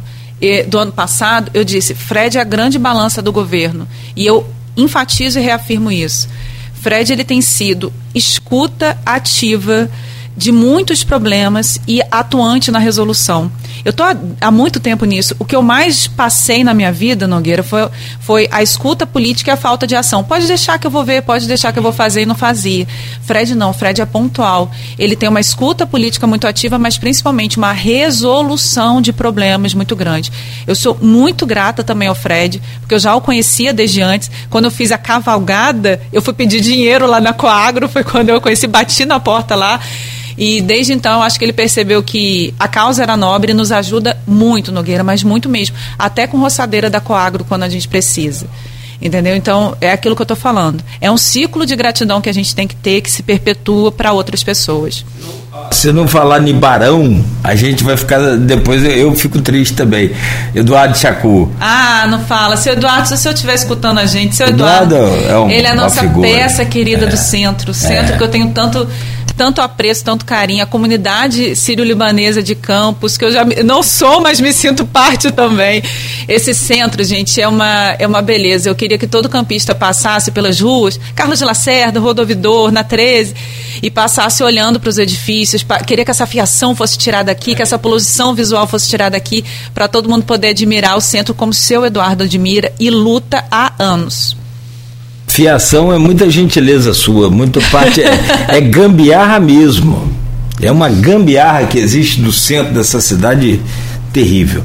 do ano passado, eu disse: Fred é a grande balança do governo. E eu enfatizo e reafirmo isso. Fred ele tem sido escuta ativa de muitos problemas e atuante na resolução. Eu estou há, há, muito tempo nisso. O que eu mais passei na minha vida, Nogueira, foi, foi a escuta política e a falta de ação. Pode deixar que eu vou ver, pode deixar que eu vou fazer e não fazia. Fred não, Fred é pontual. Ele tem uma escuta política muito ativa, mas principalmente uma resolução de problemas muito grande. Eu sou muito grata também ao Fred, porque eu já o conhecia desde antes. Quando eu fiz a cavalgada, eu fui pedir dinheiro lá na Coagro, foi quando eu conheci, bati na porta lá. E desde então, acho que ele percebeu que a causa era nobre e nos ajuda muito, Nogueira, mas muito mesmo. Até com roçadeira da Coagro quando a gente precisa. Entendeu? Então, é aquilo que eu estou falando. É um ciclo de gratidão que a gente tem que ter, que se perpetua para outras pessoas. Se não falar em Barão, a gente vai ficar. Depois eu fico triste também. Eduardo Chacu. Ah, não fala. Seu Eduardo, se o senhor estiver escutando a gente, seu Eduardo. Eduardo é um, ele é a nossa peça querida é, do centro. Centro é. que eu tenho tanto tanto apreço, tanto carinho. A comunidade sírio-libanesa de Campos, que eu já não sou, mas me sinto parte também. Esse centro, gente, é uma, é uma beleza. Eu queria que todo campista passasse pelas ruas, Carlos de Lacerda, Rodovidor, na 13, e passasse olhando para os edifícios. Queria que essa fiação fosse tirada aqui, que essa poluição visual fosse tirada aqui, para todo mundo poder admirar o centro como o seu Eduardo admira e luta há anos. Fiação é muita gentileza sua, muita parte é, é gambiarra mesmo. É uma gambiarra que existe no centro dessa cidade terrível.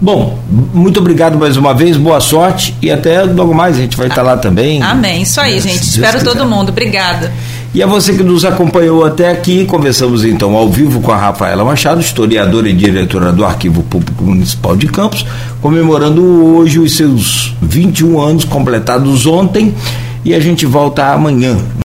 Bom, muito obrigado mais uma vez, boa sorte e até logo mais a gente vai estar lá também. Amém, isso aí, é, gente. Espero quiser. todo mundo. Obrigada. E a você que nos acompanhou até aqui, conversamos então ao vivo com a Rafaela Machado, historiadora e diretora do Arquivo Público Municipal de Campos, comemorando hoje os seus 21 anos completados ontem e a gente volta amanhã.